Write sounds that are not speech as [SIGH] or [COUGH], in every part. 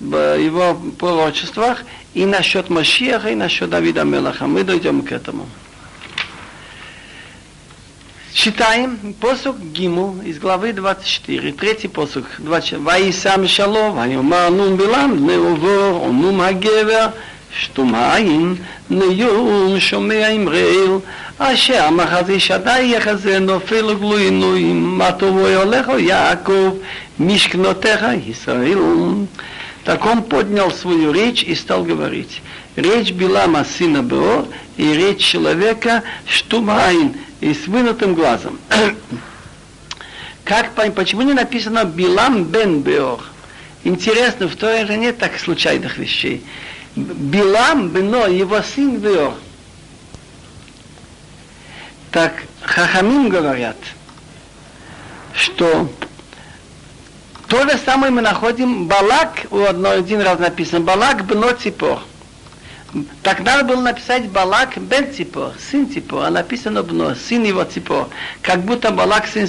в его пророчествах и насчет Машиаха, и насчет Давида Мелаха. Мы дойдем к этому. Читаем посук Гиму из главы 24, третий посук, 24. Ваисам шалом, ויאמר נון בלם בני עבור, ונום הגבר, שתום העין, נאום שומע אמראל, אשר מחזי שדי יחזה נופל גלוינוים, מה טובו הולך יעקב, משכנותיך ישראל. Так он поднял свою речь и стал говорить. Речь Билама сына Беор и речь человека Штумайн и с вынутым глазом. [COUGHS] Как, почему не написано Билам бен Беор? Интересно, в Торе же нет так случайных вещей. Билам бено, его сын Беор. Так Хахамим говорят, что то же самое мы находим Балак, у одного один раз написано, Балак бно Ципор. Так надо было написать Балак бен Ципор, сын Ципор, а написано бно, сын его Ципор. Как будто Балак сын,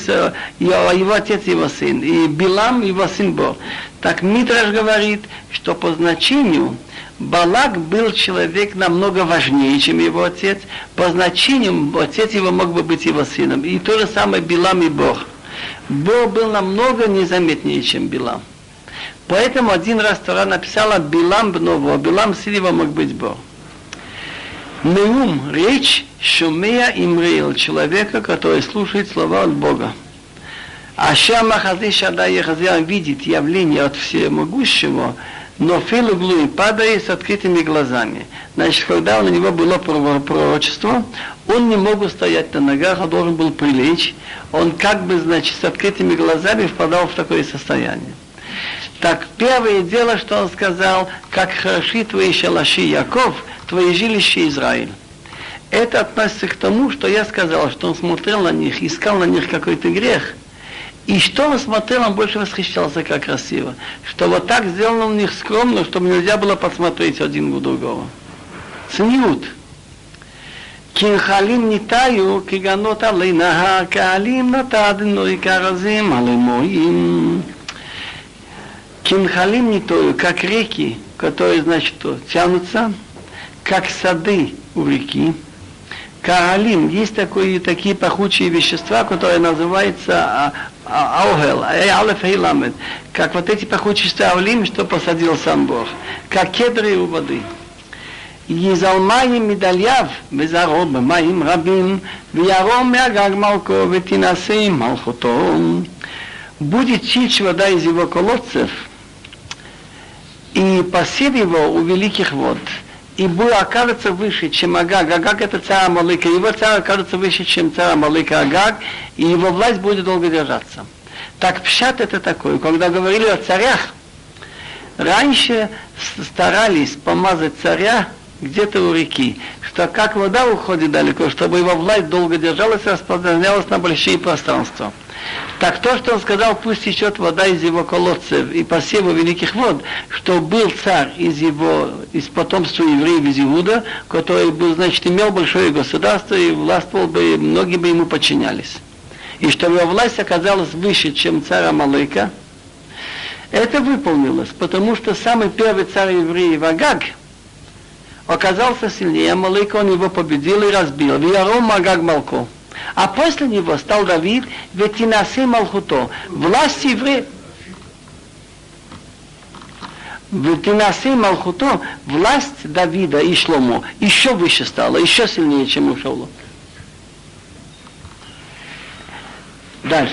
его, его отец его сын, и Билам его сын Бор. Так Митраш говорит, что по значению Балак был человек намного важнее, чем его отец. По значению отец его мог бы быть его сыном. И то же самое Билам и Бог. Бог был намного незаметнее, чем Билам. Поэтому один раз Тора написала Билам Бново, Билам Силива мог быть Бог. Неум, речь Шумея Имреил, человека, который слушает слова от Бога. А Шама Хази Шада Ехазия видит явление от всемогущего, но Филуглу падает с открытыми глазами. Значит, когда у него было пророчество, он не мог стоять на ногах, он должен был прилечь. Он как бы, значит, с открытыми глазами впадал в такое состояние. Так первое дело, что он сказал, как хороши твои шалаши Яков, твои жилища Израиль. Это относится к тому, что я сказал, что он смотрел на них, искал на них какой-то грех – и что он смотрел, он больше восхищался, как красиво. Что вот так сделано у них скромно, чтобы нельзя было посмотреть один у другого. Цниют. כנחלים ניתאיו כגנות עלי נהר, כעלים נתדנו כרזים עלי מועים. Кинхалим не то, как реки, которые, значит, тянутся, как сады у реки. Каалим, есть такое, такие пахучие вещества, которые называются Аухел, Алеф Ламед, как вот эти пахучие ставлим, что посадил сам Бог, как кедры у воды. יזל מים מדלייו וזרעו במים רבים וירום מהגג מלכו ותנשא מלכותו. Будет чище вода из его колодцев, и посев его у великих вод – и был окажется выше, чем Агаг. Агаг это царь Амалыка. Его царь окажется выше, чем царь Амалыка Агаг, и его власть будет долго держаться. Так пшат это такое. Когда говорили о царях, раньше старались помазать царя где-то у реки, что как вода уходит далеко, чтобы его власть долго держалась и распространялась на большие пространства. Так то, что он сказал, пусть течет вода из его колодцев и посеву великих вод, что был царь из его, из потомства евреев из Иуда, который был, значит, имел большое государство и властвовал бы, и многие бы ему подчинялись. И что его власть оказалась выше, чем царь Амалыка, это выполнилось, потому что самый первый царь евреев Агаг оказался сильнее Амалыка, он его победил и разбил. Виаром Агаг Малко. А после него стал Давид, ведь и насы Малхуто. Власть евреев, в Тинасе Малхуто власть Давида и Шломо еще выше стала, еще сильнее, чем у Шаула. דש,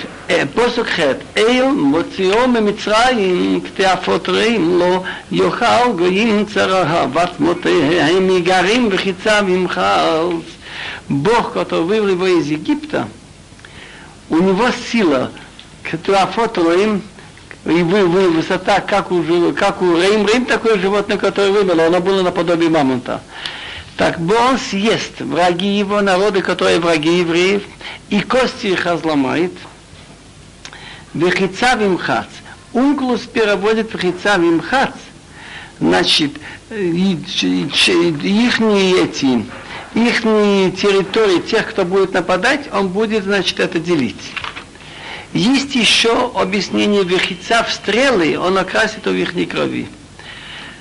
פוסק ח' אל מוציאו ממצרים כתעפות רעים לא יאכל גויים צרה ועצמותיהם מגרים וחיצה ממחלץ Бог, который вывел его из Египта, у него сила, которая фотоим, и вы, вы, высота, как у, как у Рейм. Рейм такое животное, которое выбило, оно было наподобие мамонта. Так он съест враги его, народы, которые враги евреев, и кости их разломает. Вехица вимхац. Унклус переводит вехица вимхац. Значит, их эти их территории, тех, кто будет нападать, он будет, значит, это делить. Есть еще объяснение вехица в стрелы, он окрасит у их крови.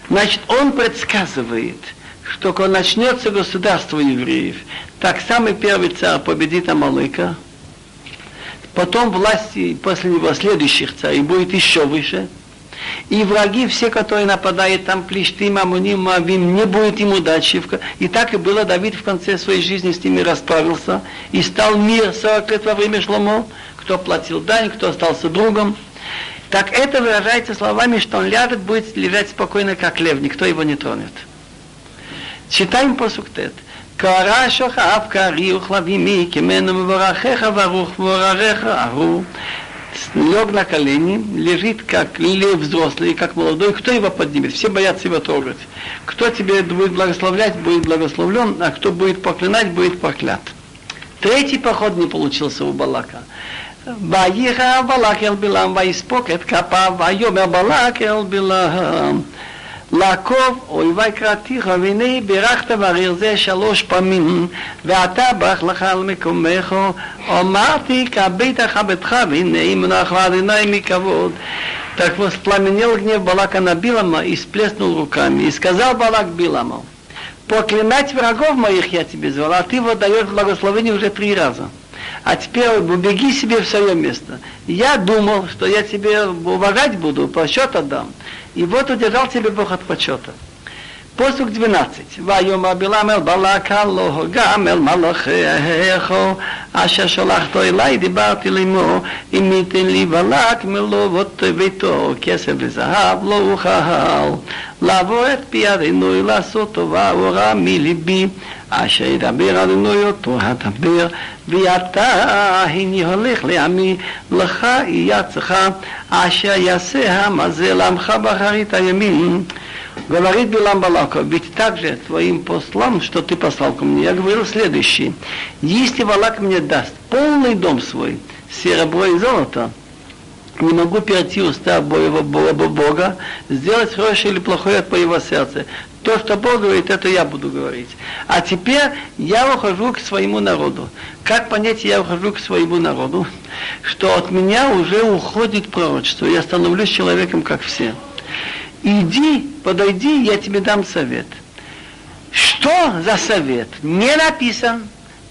Значит, он предсказывает, что когда начнется государство евреев, так самый первый царь победит Амалыка, потом власти после него следующих царей будет еще выше, и враги все, которые нападают, там Плештим, Амуним, Мавим, не будет им удачи. И так и было, Давид в конце своей жизни с ними расправился, и стал мир 40 лет во время Шломо, кто платил дань, кто остался другом. Так это выражается словами, что он ляжет, будет лежать спокойно, как лев, никто его не тронет. Читаем по Тет. קרא שוכב כריוך לבימי כמנו מברכך ברוך מברכך אהוב лег на колени, лежит как лев взрослый, как молодой, кто его поднимет? Все боятся его трогать. Кто тебе будет благословлять, будет благословлен, а кто будет проклинать, будет проклят. Третий поход не получился у Балака. ויחר בלק אל בלעם ויספוק את כפיו ויאמר בלק אל בלעם לעקוב אויבי קראתיך והנה בירכת בריר זה שלוש פעמים ואתה ברח לך על מקומך אמרתי כביתך ביתך והנה מנח לאדוני מכבוד Так воспламенел гнев Балака на Билама и сплеснул руками. И сказал Балак Биламу, проклинать врагов моих я тебе звал, а ты вот даешь благословение уже три раза. А теперь убеги себе в свое место. Я думал, что я тебе уважать буду, по счету отдам. И вот удержал тебе Бог от почета. פוסוק 12, ויאמר בלעם אל בלק הלא גם אל מלאכיך אשר שלחתו אליי דיברתי לאמו אם ייתן לי בלק מלוות ביתו כסף וזהב לא אוכל לעבור את פי אדינוי לעשות טובה ורע מליבי אשר ידבר אדינוי אותו הדבר ואתה הנה הולך לעמי לך יהיה צחה אשר יעשה המזה לעמך באחרית הימין Говорит Билам Балака, ведь также твоим послам, что ты послал ко мне, я говорил следующее. Если Балак мне даст полный дом свой, серебро и золото, не могу перейти уста Бога, Бога, сделать хорошее или плохое от моего сердца. То, что Бог говорит, это я буду говорить. А теперь я ухожу к своему народу. Как понять, я ухожу к своему народу? Что от меня уже уходит пророчество. Я становлюсь человеком, как все. Иди, подойди, я тебе дам совет. Что за совет? Не написан.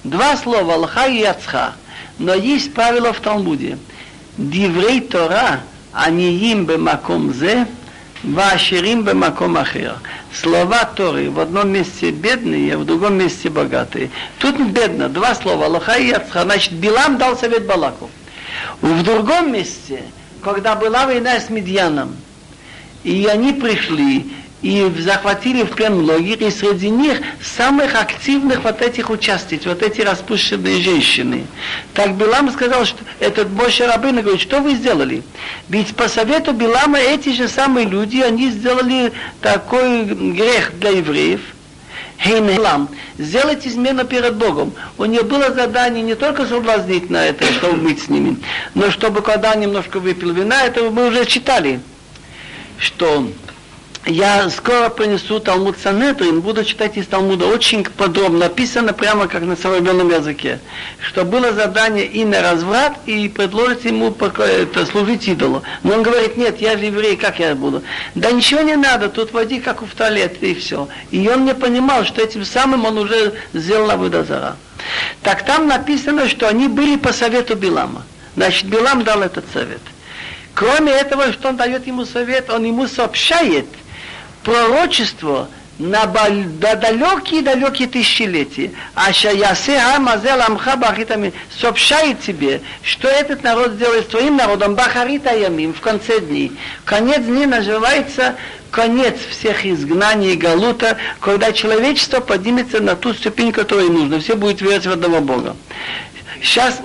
Два слова Алха и Яцха. Но есть правило в Талмуде. Диврей Тора, а не им бы маком зе, Ваширим бемаком ахир. Слова Торы в одном месте бедные, а в другом месте богатые. Тут бедно, два слова, лоха и яцха. Значит, Билам дал совет Балаку. В другом месте, когда была война с Медьяном, и они пришли, и захватили в плен многих, и среди них самых активных вот этих участниц, вот эти распущенные женщины. Так Билам сказал, что этот Боша Рабына говорит, что вы сделали? Ведь по совету Билама эти же самые люди, они сделали такой грех для евреев, Хейнелам, сделать измену перед Богом. У нее было задание не только соблазнить на это, чтобы быть с ними, но чтобы когда немножко выпил вина, это мы уже читали что я скоро принесу Талмуд Санедрин, буду читать из Талмуда, очень подробно написано, прямо как на современном языке, что было задание и на разврат, и предложить ему служить идолу. Но он говорит, нет, я же еврей, как я буду? Да ничего не надо, тут води, как в туалет, и все. И он не понимал, что этим самым он уже сделал Авудазара. Так там написано, что они были по совету Билама. Значит, Билам дал этот совет. Кроме этого, что он дает ему совет, он ему сообщает пророчество на далекие-далекие тысячелетия. А Шаясе Амазел Амха Бахитами сообщает тебе, что этот народ сделает своим народом Бахарита Ямим в конце дней. Конец дней называется конец всех изгнаний и галута, когда человечество поднимется на ту ступень, которую нужно. Все будет верить в одного Бога. Сейчас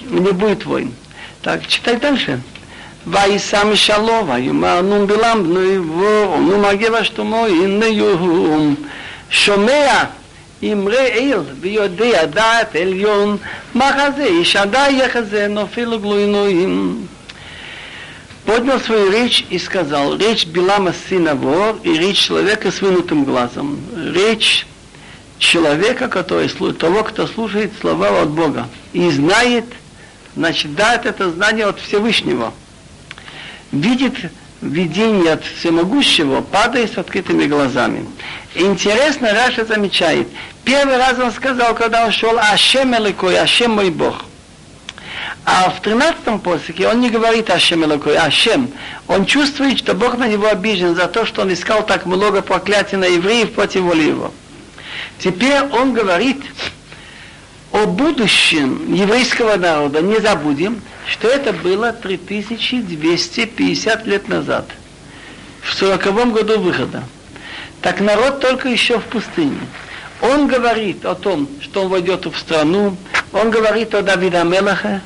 не будет войн. Так, читай дальше. ויישא משלו, ויאמר נום בלם בנו עבור, נום הגב אשתומו, הנה יהום. שומע אמרי אל ויודע דעת עליון, מחזה איש עדי יחזה נופל גלוינויים. поднял свою речь и сказал, речь Билама сына вор и речь человека с вынутым глазом. Речь человека, который, того, кто слушает слова от Бога и знает, значит, дает это знание от Всевышнего видит видение от всемогущего, падает с открытыми глазами. Интересно, Раша замечает, первый раз он сказал, когда он шел Ашем Эликой, Ашем мой Бог. А в 13-м посоке он не говорит Ашем Элокой, Ашем. Он чувствует, что Бог на него обижен за то, что он искал так много проклятий на евреев против воли его. Теперь он говорит о будущем еврейского народа. Не забудем, что это было 3250 лет назад, в 40 году выхода. Так народ только еще в пустыне. Он говорит о том, что он войдет в страну, он говорит о Давида Мелаха,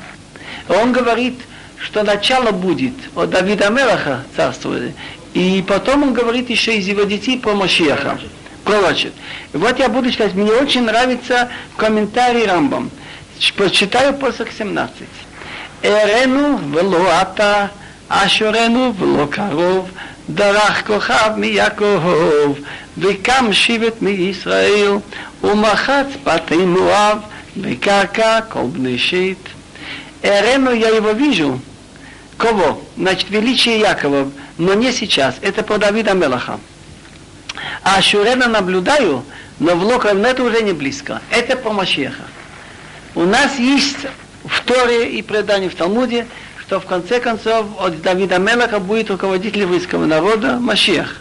он говорит, что начало будет от Давида Мелаха царствовали, и потом он говорит еще из его детей про Машиаха, пророчит. И вот я буду читать, мне очень нравится комментарий Рамбам. Прочитаю посох 17. Эрену велоата, ашорену вело каров, דרך כוכב מיעקב, וקם שבט מישראל, ומחץ בתי מואב, וקרקע כל בני שית. Эрену я его вижу. Кого? Значит, величие Якова, но не сейчас. Это по Давида Мелаха. А Шурена наблюдаю, но в Локрон это уже не близко. Это по Машеха. У нас есть в Торе и предании в Талмуде, что в конце концов от Давида Мелаха будет руководитель еврейского народа Машех.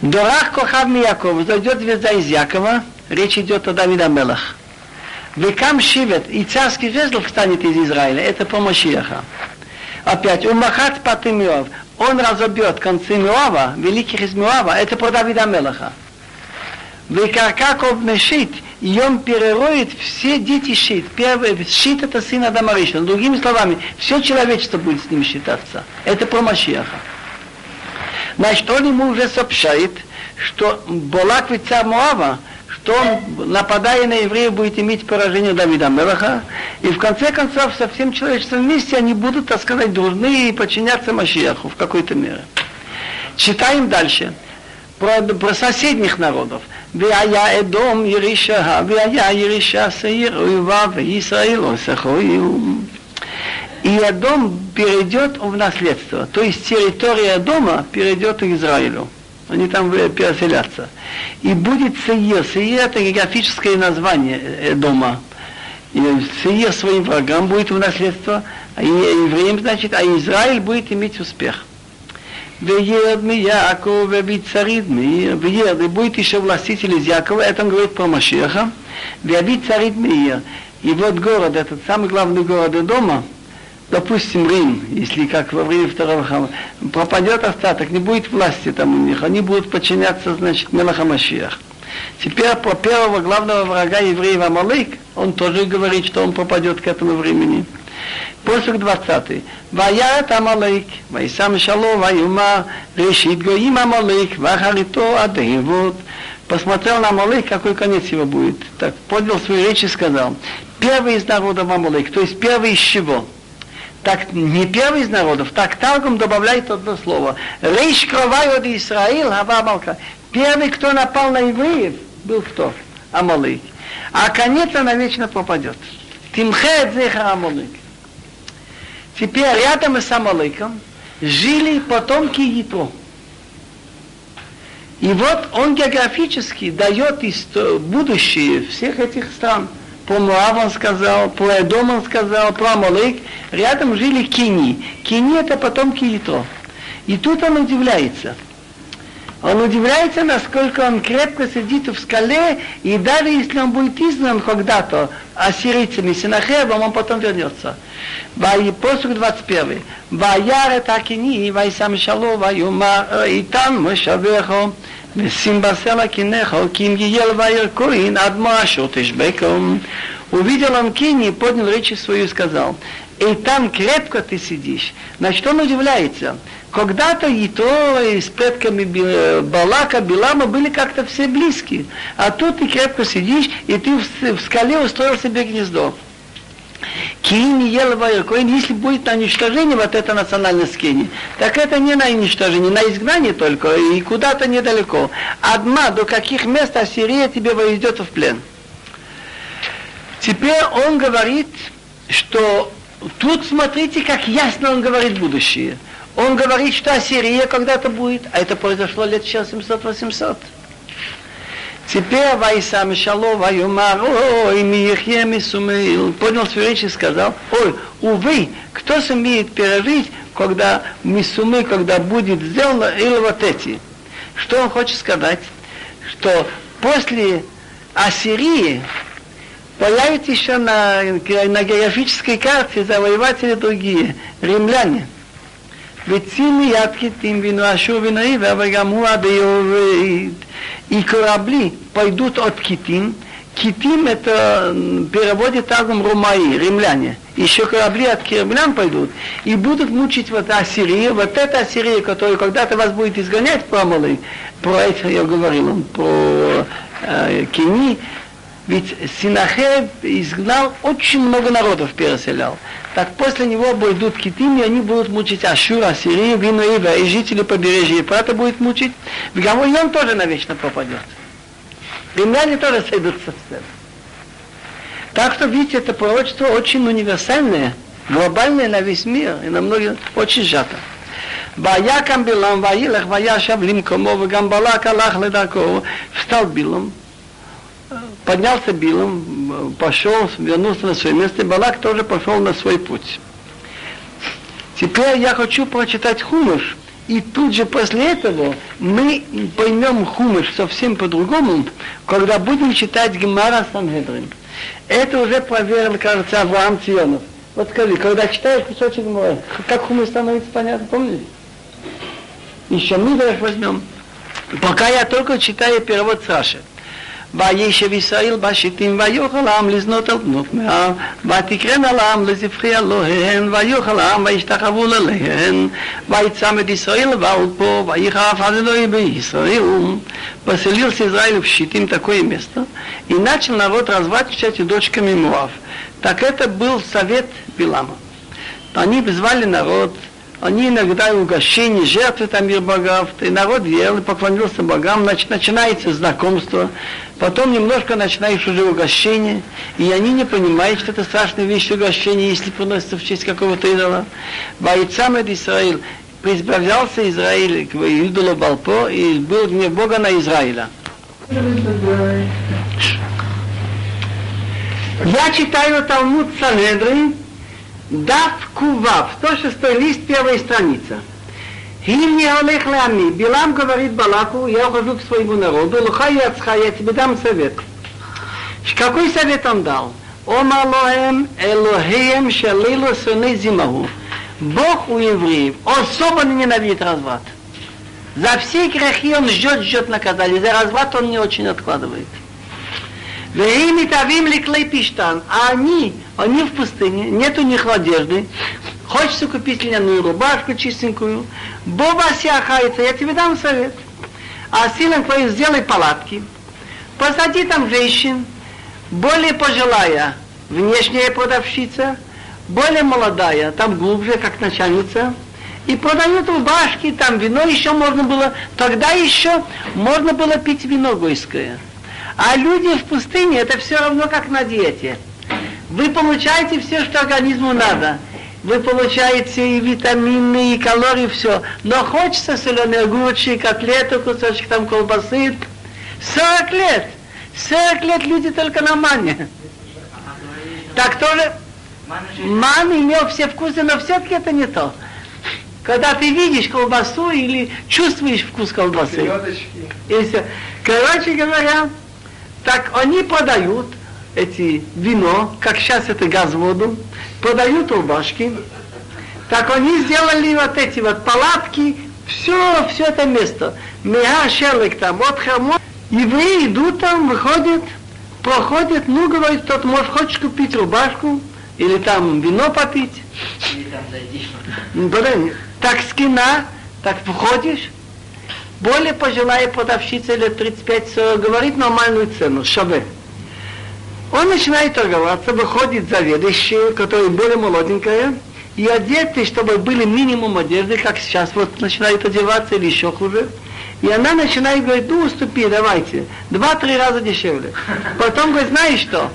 Дорах Кохав Яков, зайдет звезда из Якова, речь идет о Давида Мелах. Векам Шивет, и царский жезл встанет из Израиля, это по Машиаха. Опять, Умахат Патымиов, он разобьет концы Миова, великих из Миова, это по Давида Мелаха. Векаркаков Мешит, и он перероет все дети Шит. Первый, Шит это сын Адама. Другими словами, все человечество будет с ним считаться. Это про Машиаха. Значит, он ему уже сообщает, что Болак ведь царь Моава, что он, нападая на евреев, будет иметь поражение Давида Мелаха, и в конце концов со всем человечеством вместе они будут, так сказать, должны и подчиняться Машиаху в какой-то мере. Читаем дальше про, про соседних народов. והיה אדום ירישה, והיה ירישה שעיר אויבה, וישראל עושכו И Адом перейдет в наследство, то есть территория дома перейдет к Израилю они там переселятся. И будет Сеир. Сеир это географическое название э, дома. И Сеир своим врагам будет в наследство, а евреям, значит, а Израиль будет иметь успех. Веед Яков, ведь царит мир, Веед, и будет еще властитель из Якова, это он говорит про Машеха, Веобит царит мир. И вот город, этот самый главный город дома, допустим, Рим, если как во время второго храма, пропадет остаток, не будет власти там у них, они будут подчиняться, значит, Мелахамашиях. Теперь про первого главного врага евреев Амалык, он тоже говорит, что он попадет к этому времени. Посук 20. Ваят Амалык, Вайсам Шало, Ваюма, Решит Гоим Амалык, Вахарито Адевот. Посмотрел на Амалык, какой конец его будет. Так, поднял свою речь и сказал, первый из народов Амалык, то есть первый из чего? Так не первый из народов, так Талгум добавляет одно слово. Рейш кровай от Израил, Хава Малка. Первый, кто напал на евреев, был кто? Амалык. А конец она вечно попадет. Тимхет зеха Амалык. Теперь рядом с Амалыком жили потомки Ятро. И вот он географически дает будущее всех этих стран – по Муав он сказал, по Эдом он сказал, про Амалык. Рядом жили Кини. Кини это потомки Итро. И тут он удивляется. Он удивляется, насколько он крепко сидит в скале, и даже если он будет изгнан когда-то ассирийцами, синахевом, он потом вернется. Вай Посух 21. Ваяре такини, вайсам вай юма, э, и там мы шавехом. Симбасела кинехо, ким ел вайеркоин, адмашо тешбеком. Увидел он Кини, поднял речи свою и сказал, и там крепко ты сидишь. Значит, он удивляется. Когда-то и то, и с предками Балака, Билама были как-то все близки. А тут ты крепко сидишь, и ты в скале устроил себе гнездо. Кини ел Коин, если будет на уничтожение вот это национальность Кини, так это не на уничтожение, на изгнание только, и куда-то недалеко. Одна, до каких мест Ассирия тебе войдет в плен. Теперь он говорит, что тут смотрите, как ясно он говорит будущее. Он говорит, что Ассирия когда-то будет, а это произошло лет 700-800. Теперь Вайсам Шало Ваюмар, ой, Михе Мисумеил, поднял свою речь и сказал, ой, увы, кто сумеет пережить, когда Мисумы, когда будет сделано, или вот эти. Что он хочет сказать? Что после Ассирии появится еще на, на географической карте завоеватели другие, римляне. וציני יד כתים ונואשו ונאיבה וגם הוא עד יורד. И корабли пойдут от китим. Китим это переводит таком румаи, римляне. Еще корабли от кирмлян пойдут и будут мучить вот Ассирию. Вот эта Ассирия, которая когда-то вас будет изгонять по Амалы, про это я говорил, про э, Кини, ведь Синахеб изгнал очень много народов, переселял. Так после него будут китим, и они будут мучить Ашура, Ассирию, Винуива, и жители побережья Ефрата будет мучить. В Гамой он тоже навечно пропадет. Римляне тоже сойдутся в сцену. Так что, видите, это пророчество очень универсальное, глобальное на весь мир, и на многие, очень сжато. ויקם בלעם וילך וישב למקומו וגם בלק הלך לדרכו, встал Билам, поднялся Билом, пошел, вернулся на свое место, и Балак тоже пошел на свой путь. Теперь я хочу прочитать Хумыш, и тут же после этого мы поймем Хумыш совсем по-другому, когда будем читать Гемара Санхедрин. Это уже проверил, кажется, Авраам Ционов. Вот скажи, когда читаешь кусочек Гемара, как Хумыш становится понятно, помните? Еще Мидраш возьмем. Пока я только читаю перевод Саши. וישב ישראל בשיטים ויאכל העם לזנות על בנות מהעם ותקרן על העם לזבחי אלוהיהן ויאכל העם וישתחוו אליהן ויצמד ישראל ועל פה ויחרף עד אלוהי בישראל поселился Израиль в Щитим такое место и начал народ разворачивать дочками Муав. Так это был совет Билама. Они звали народ они иногда угощения, жертвы там мир богов, и народ ел и поклонился богам, значит, начинается знакомство, потом немножко начинаешь уже угощение, и они не понимают, что это страшная вещь угощение, если приносится в честь какого-то идола. Бойцам Израиль, избавлялся Израиль к идолу Балпо, и был гнев Бога на Израиля. Я читаю Талмуд Санедрин, Дав Кував, 106 лист, первая страница. Им не олег лами. Билам говорит Балаку, я ухожу к своему народу, лухай яцха, я тебе дам совет. Какой совет он дал? Ома лоем Элохеем шалилу суны зимаху. Бог у евреев особо ненавидит разврат. За все грехи он ждет, ждет наказания. За разврат он не очень откладывает. Веими тавим ликлей пиштан. А они, они в пустыне, нет у них одежды. Хочется купить льняную рубашку чистенькую. Боба сяхается, я тебе дам совет. А силам твоим сделай палатки. Посади там женщин, более пожилая, внешняя продавщица, более молодая, там глубже, как начальница, и продают рубашки, там вино еще можно было, тогда еще можно было пить вино гойское. А люди в пустыне, это все равно как на диете. Вы получаете все, что организму надо. Вы получаете и витамины, и калории, все. Но хочется соленые огурчи, котлету, кусочек там колбасы. 40 лет. 40 лет люди только на мане. Так тоже ман имел все вкусы, но все-таки это не то. Когда ты видишь колбасу или чувствуешь вкус колбасы. И все. Короче говоря, так они продают эти вино, как сейчас это газ воду, продают рубашки. Так они сделали вот эти вот палатки, все, все это место. Мега шерлик там, вот хамо. Евреи идут там, выходят, проходят, ну, говорит, тот, может, хочешь купить рубашку, или там вино попить. Или там зайди. Так скина, так входишь, более пожилая продавщица лет 35-40 говорит нормальную цену, шабе. Он начинает торговаться, выходит заведующий, который более молоденькая, и одеты, чтобы были минимум одежды, как сейчас вот начинают одеваться или еще хуже. И она начинает говорить, ну уступи, давайте, два-три раза дешевле. Потом говорит, знаешь что,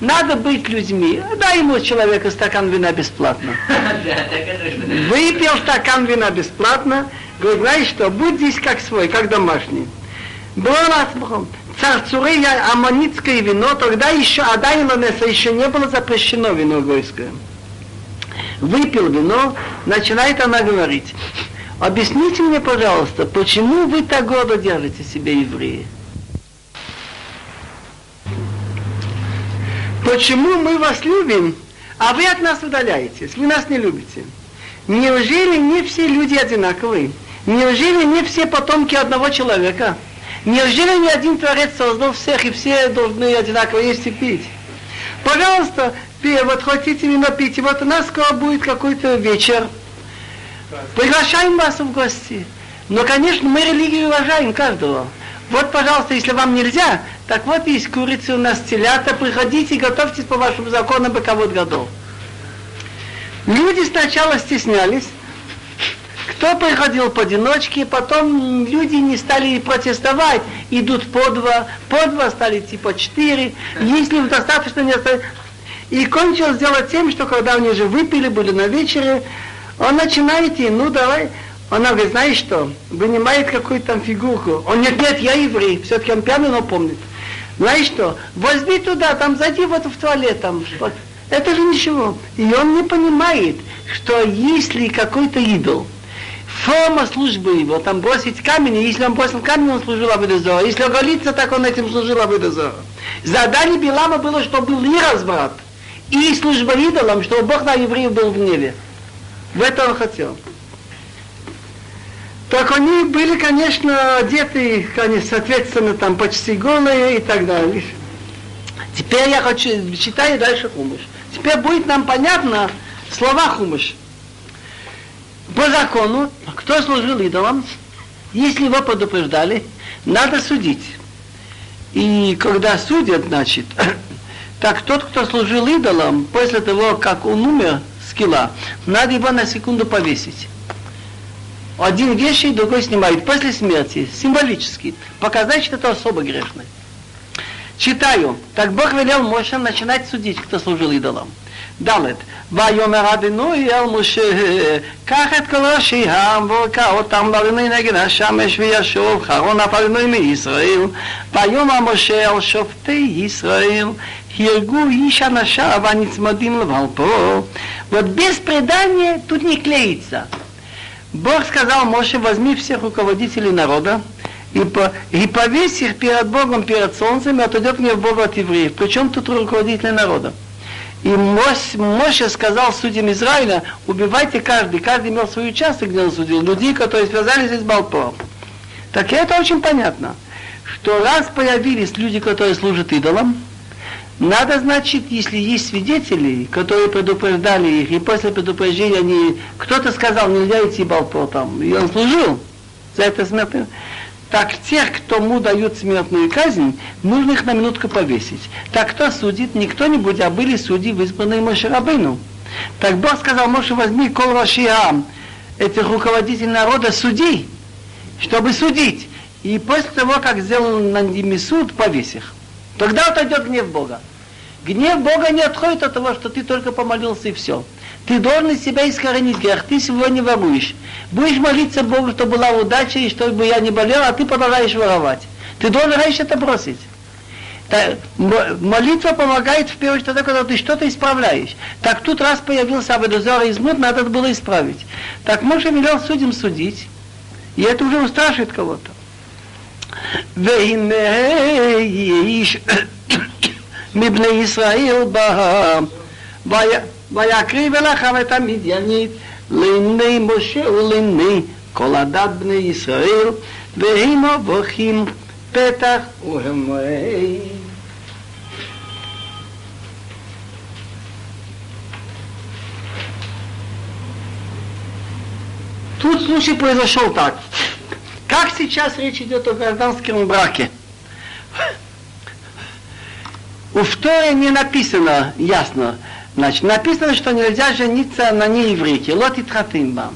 надо быть людьми. Дай ему человеку стакан вина бесплатно. [LAUGHS] Выпил стакан вина бесплатно, говорит, знаешь что, будь здесь как свой, как домашний. Было царцуры аммонитское вино, тогда еще Адай Ланеса еще не было запрещено вино гойское. Выпил вино, начинает она говорить, объясните мне, пожалуйста, почему вы так гордо держите себя евреи? Почему мы вас любим, а вы от нас удаляетесь, вы нас не любите? Неужели не все люди одинаковые? Неужели не все потомки одного человека? Неужели ни один Творец создал всех, и все должны одинаково есть и пить? Пожалуйста, вот хотите вино пить, вот у нас скоро будет какой-то вечер. Приглашаем вас в гости. Но, конечно, мы религию уважаем каждого. Вот, пожалуйста, если вам нельзя, так вот есть курицы у нас телята, приходите, готовьтесь по вашим законам боковод годов. Люди сначала стеснялись, кто приходил поодиночке, потом люди не стали протестовать, идут по два, по два стали типа четыре, если достаточно не осталось. И кончилось дело тем, что когда они уже выпили, были на вечере, он начинает идти, ну давай, она говорит, знаешь что, вынимает какую-то там фигурку. Он, нет, нет, я еврей, все-таки он пьяный, но помнит. Знаешь что, возьми туда, там зайди вот в туалет, там, вот. Это же ничего. И он не понимает, что если какой-то идол, форма службы его, там бросить камень, если он бросил камень, он служил Абидозора. Если оголиться, так он этим служил Абидозора. Задание Билама было, чтобы был и разврат, и служба идолам, чтобы Бог на евреев был в гневе. В это он хотел. Так они были, конечно, одеты, конечно, соответственно, там почти голые и так далее. Теперь я хочу, читаю дальше хумыш. Теперь будет нам понятно слова хумыш. По закону, кто служил идолам, если его предупреждали, надо судить. И когда судят, значит, [COUGHS] так тот, кто служил идолам, после того, как он умер с кила, надо его на секунду повесить. Один вешает, другой снимает после смерти, символически, показать, что это особо грешно. Читаю. Так Бог велел Моше начинать судить, кто служил идолам. ד' ויאמר אדינוי אל משה קח את כל ראשי העם והוכה אותם לאדינוי נגד השמש וישוב חרון אף אדינוי מישראל ויאמר משה אל שופטי ישראל הרגו איש אנשיו הנצמדים לבלפו вот без предания тут не клеится Бог сказал Моше, возьми всех руководителей народа и, по, и повесь их перед Богом, перед солнцем, и отойдет мне в Бога от евреев. Причем тут руководители народа. И Моше, Моше сказал судьям Израиля, убивайте каждый, каждый имел свой участок, где он судил, людей, которые связались с Балпором. Так это очень понятно, что раз появились люди, которые служат идолам, надо, значит, если есть свидетели, которые предупреждали их, и после предупреждения они, кто-то сказал, нельзя идти Балпо там, и он служил за это смертное. Так тех, кому дают смертную казнь, нужно их на минутку повесить. Так кто судит? Не кто-нибудь, а были судьи, вызванные Мошерабыну. Так Бог сказал, Моше, возьми кол Рашиам, этих руководителей народа, суди, чтобы судить. И после того, как сделал на ними суд, повесь их. Тогда отойдет гнев Бога. Гнев Бога не отходит от того, что ты только помолился и все. Ты должен из себя искоренить грех, ты сегодня воруешь. Будешь молиться Богу, чтобы была удача и чтобы я не болел, а ты продолжаешь воровать. Ты должен раньше это бросить. Та, молитва помогает в первую очередь тогда, когда ты что-то исправляешь. Так тут раз появился Абедозор и Измут, надо было исправить. Так Моше велел судим судить, и это уже устрашит кого-то. Мибне Исраил Бая ויקריב אליכם את המדיינית לעיני משה ולעיני כל הדת בני ישראל, והם אבוכים פתח ומועד. Тут случай произошел так. Как сейчас речь идет о гражданском браке? У Торе не написано ясно. Значит, написано, что нельзя жениться на нееврейке. Лот и тратимбам.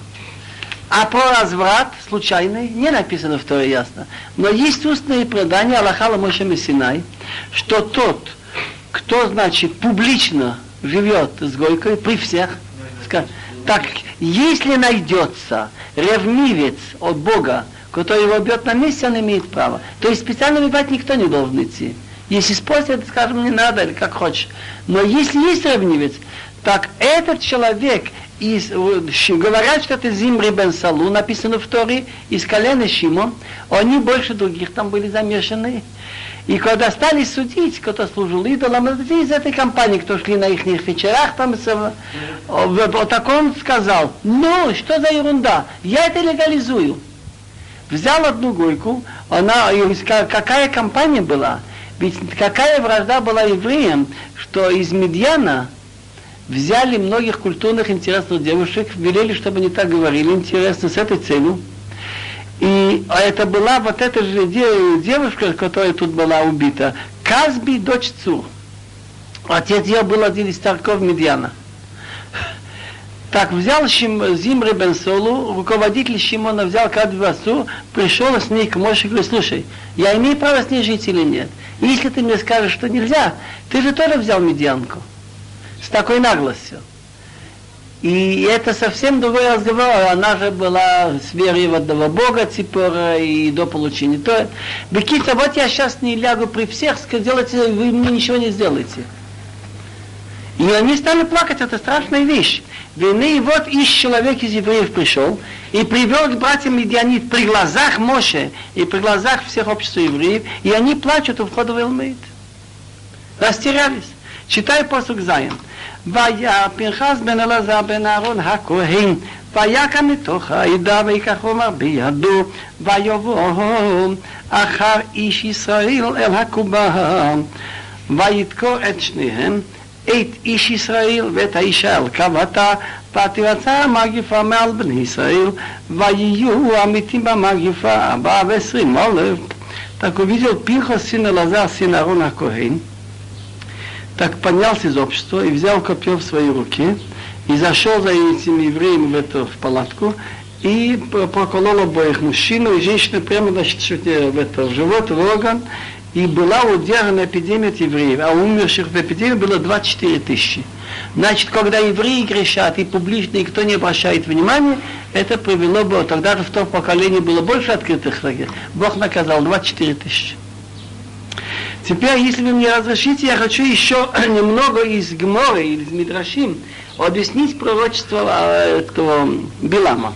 А про разврат случайный не написано в Торе ясно. Но есть устные предания Аллаха Моше Синай, что тот, кто, значит, публично живет с Гойкой при всех, так, если найдется ревнивец от Бога, который его бьет на месте, он имеет право. То есть специально убивать никто не должен идти. Если спросят, скажем, не надо, или как хочешь. Но если есть ревнивец, так этот человек, из, говорят, что это Зимри бен Салу, написано в Торе, из колена Шимон, они больше других там были замешаны. И когда стали судить, кто служил идолам, это из этой компании, кто шли на их вечерах, там, вот так он сказал, ну, что за ерунда, я это легализую. Взял одну гойку, она, какая компания была, ведь какая вражда была евреям, что из Медьяна взяли многих культурных интересных девушек, велели, чтобы они так говорили, интересно, с этой целью. И это была вот эта же девушка, которая тут была убита, Казби, дочь Цур. Отец ее был один из старков Медьяна. Так взял Шим, Зимри бен Солу, руководитель Шимона взял Васу, пришел с ней к Моше и говорит, слушай, я имею право с ней жить или нет? Если ты мне скажешь, что нельзя, ты же тоже взял медианку. С такой наглостью. И это совсем другой разговор. Она же была с верой в одного Бога Ципора и до получения. То, Бекита, вот я сейчас не лягу при всех, сделайте, вы мне ничего не сделаете. И они стали плакать, это страшная вещь. Вины, и вот ищ человек из евреев пришел и привел к братьям Медианит при глазах Моше и при глазах всех общества евреев, и они плачут у входа в Элмейт. Растерялись. Читай посук Займ. והיה פנחס בן אלעזר בן אהרון הכהן, ויקע מתוך העדה ויקחו מר בידו, ויבוא אחר איש ישראל אל הקובה, וידקור את שניהם, את איש ישראל ואת האישה על קבתה, ותרצה המגיפה מעל בני ישראל, ויהיו המתים במגיפה ארבעה ועשרים אלף. Так увидел Пинхас, сын Лазар, сын Аарона Коэн, так поднялся из общества и взял копье в свои руки и зашел за этими евреями в эту в палатку и проколол обоих мужчину и женщину прямо значит, в, это, в живот, в орган, и была удержана эпидемия от евреев, а умерших в эпидемии было 24 тысячи. Значит, когда евреи грешат и публично никто не обращает внимания, это привело бы, тогда же в том поколении было больше открытых лагерей. Бог наказал 24 тысячи. Теперь, если вы мне разрешите, я хочу еще [CLEARS THROAT] немного из Гморы или из Мидрашим объяснить пророчество э, этого Билама.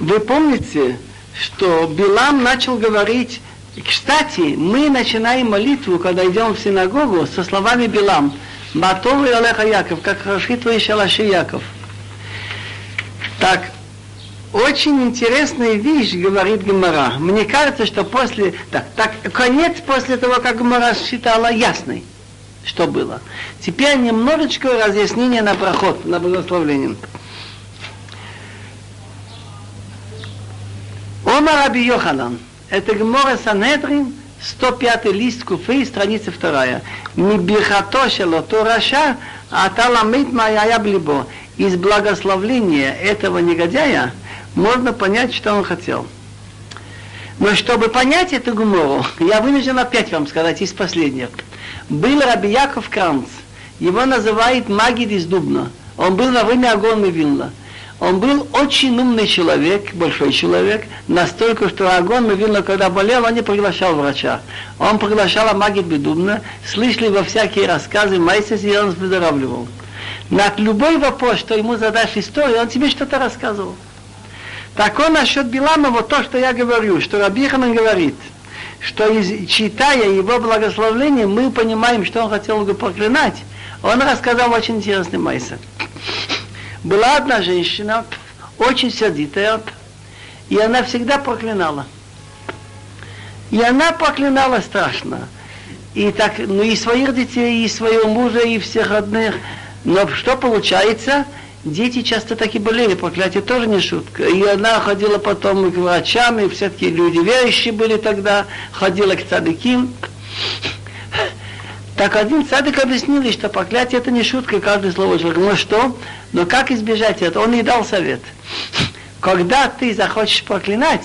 Вы помните, что Билам начал говорить, кстати, мы начинаем молитву, когда идем в синагогу, со словами Билам, Батов и Алеха Яков, как хороши твои шалаши Яков. Так, очень интересная вещь, говорит Гемора. Мне кажется, что после... Так, так, конец после того, как Гемора считала ясный, что было. Теперь немножечко разъяснение на проход, на благословление. Омар Раби Йоханан. Это Гемора Санедрин, 105 лист Куфы, страница вторая. Мибихато шелото раша, а таламит моя блибо. Из благословления этого негодяя можно понять, что он хотел. Но чтобы понять эту гумору, я вынужден опять вам сказать из последних. Был Раби Яков Кранц, его называют Магид из Дубна. Он был во время Агона Вилна. Он был очень умный человек, большой человек, настолько, что Агон Вилна, когда болел, он не приглашал врача. Он приглашал Магид Бедубна, слышали во всякие рассказы Майсис, и он выздоравливал. На любой вопрос, что ему задашь историю, он тебе что-то рассказывал. Так он насчет Билама, вот то, что я говорю, что Рабиханан говорит, что из, читая его благословление, мы понимаем, что он хотел бы проклинать. Он рассказал очень интересный майсер. Была одна женщина, очень сердитая, и она всегда проклинала. И она проклинала страшно. И так, ну и своих детей, и своего мужа, и всех родных. Но что получается? Дети часто так и болели, проклятие тоже не шутка. И она ходила потом к врачам, и все-таки люди верующие были тогда, ходила к цадыким. Так один цадык объяснил, что проклятие это не шутка, каждое слово человека. Ну что? Но как избежать этого? Он ей дал совет. Когда ты захочешь проклинать,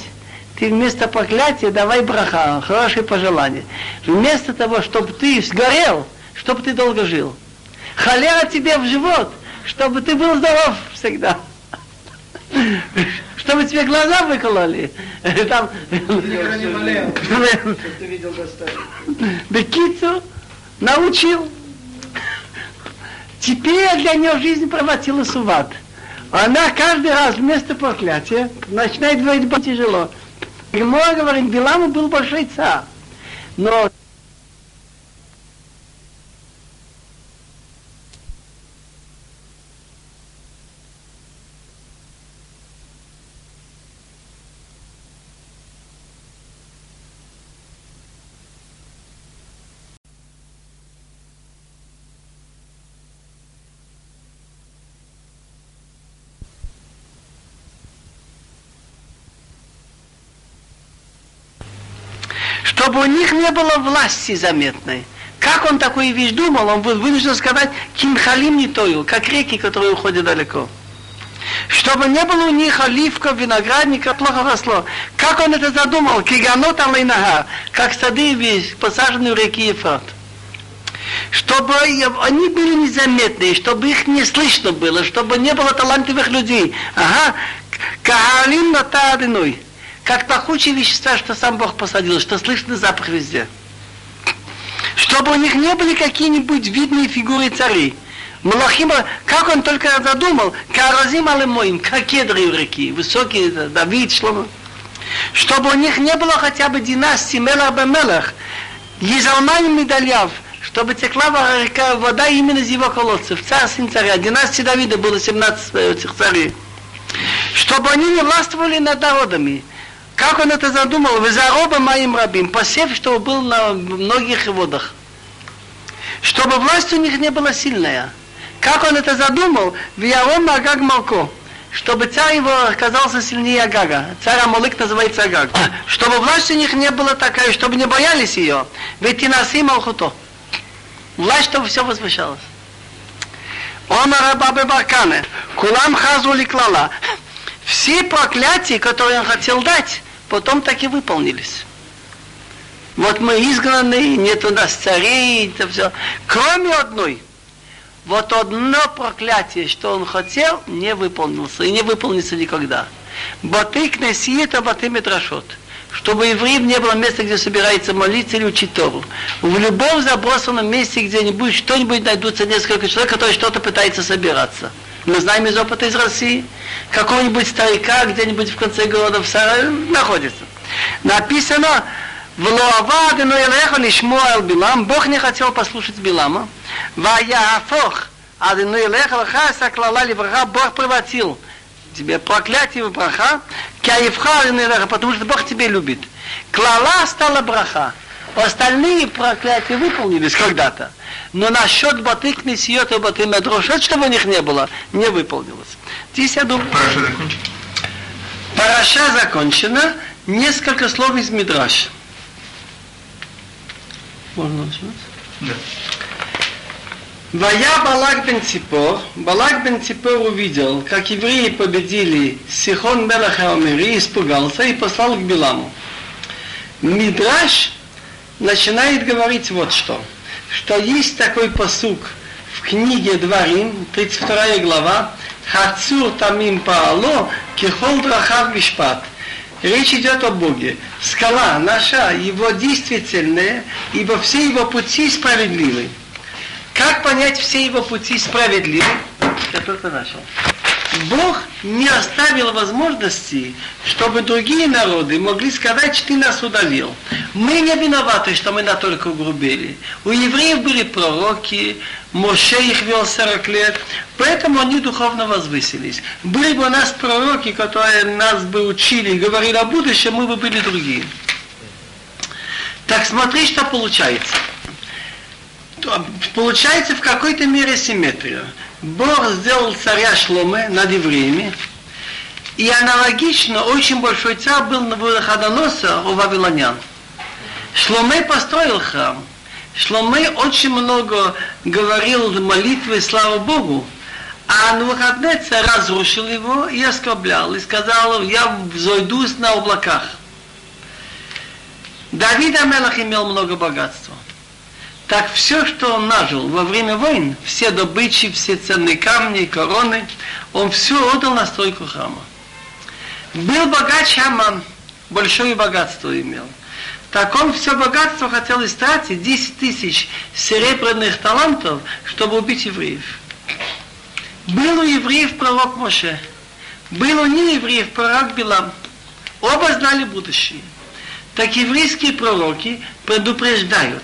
ты вместо проклятия давай браха, хорошие пожелания. Вместо того, чтобы ты сгорел, чтобы ты долго жил. Холера тебе в живот, чтобы ты был здоров всегда. Чтобы тебе глаза выкололи. Там... Бекицу научил. Теперь для нее жизнь превратилась в ад. Она каждый раз вместо проклятия начинает говорить тяжело. Гемора говорит, Биламу был большой царь. Но чтобы у них не было власти заметной. Как он такую вещь думал, он был вынужден сказать кинхалим не тою, как реки, которые уходят далеко. Чтобы не было у них оливков, виноградника, плохо росло. Как он это задумал? Киганот алейнага, как сады посаженные в реке Ефрат. Чтобы они были незаметны, чтобы их не слышно было, чтобы не было талантливых людей. Ага, каалим на одиной как пахучие вещества, что сам Бог посадил, что слышно запах везде. Чтобы у них не были какие-нибудь видные фигуры царей. Малахима, как он только задумал, каразим алемоим, как кедры в реки, высокие, Давид, Шлома. Чтобы у них не было хотя бы династии Мелах Бемелах, Езалмани Медальяв, чтобы текла река, вода именно из его колодцев, царь сын царя. Династии Давида было 17 этих царей. Чтобы они не властвовали над народами, как он это задумал? Вы зароба моим рабим, посев, чтобы был на многих водах. Чтобы власть у них не была сильная. Как он это задумал? В Яром Агаг Малко. Чтобы царь его оказался сильнее Агага. Царь Амалык называется Агаг. Чтобы власть у них не была такая, чтобы не боялись ее. Ведь и наси Малхуто. Власть, чтобы все возвышалось. Он Рабабе Баркане. Кулам Хазу Клала. Все проклятия, которые он хотел дать, потом так и выполнились. Вот мы изгнаны, нет у нас царей, это все. Кроме одной. Вот одно проклятие, что он хотел, не выполнилось и не выполнится никогда. Боты кнеси это боты медрашот. Чтобы евреям не было места, где собирается молиться или учить Тору. В любом забросанном месте где-нибудь что-нибудь найдутся несколько человек, которые что-то пытаются собираться. Мы знаем из опыта из России, какого-нибудь старика где-нибудь в конце города в Сарае находится. Написано, в Лоава но Елеха Лишмуа Билам, Бог не хотел послушать Билама. Ваяфох, Адыну Елеха Лахаса Клала Ливраха, Бог превратил тебе проклятие в браха, Кяевха потому что Бог тебя любит. Клала стала браха. Остальные проклятия выполнились когда-то. Но насчет баты кнесиот и баты медрошет, чтобы у них не было, не выполнилось. Здесь я думаю... Параша закончена. Параша закончена. Несколько слов из Мидраш. Можно начинать? Да. Вая Балак бен Ципор, Балак бен Ципор увидел, как евреи победили Сихон Мелаха Омери, испугался и послал к Биламу. Мидраш начинает говорить вот что, что есть такой посук в книге Дворим, 32 глава, Хацур Тамим Паало, Кихол Драхав Мишпат. Речь идет о Боге. Скала наша, его действительная, ибо все его пути справедливы. Как понять все его пути справедливы? Я только начал. Бог не оставил возможности, чтобы другие народы могли сказать, что ты нас удалил. Мы не виноваты, что мы настолько угрубили. У евреев были пророки, Моше их вел 40 лет, поэтому они духовно возвысились. Были бы у нас пророки, которые нас бы учили, говорили о будущем, мы бы были другие. Так смотри, что получается. Получается в какой-то мере симметрия. Бог сделал царя Шломе над евреями, и аналогично очень большой царь был на Навуходоносор у Вавилонян. Шломе построил храм. Шломе очень много говорил молитвы, слава Богу, а Навуходоносор разрушил его и оскорблял, и сказал, я взойдусь на облаках. Давид Амелах имел много богатства. Так все, что он нажил во время войн, все добычи, все ценные камни, короны, он все отдал на стройку храма. Был богач Аман, большое богатство имел. Так он все богатство хотел истратить, 10 тысяч серебряных талантов, чтобы убить евреев. Был у евреев пророк Моше, был у неевреев пророк Билам. Оба знали будущее. Так еврейские пророки предупреждают,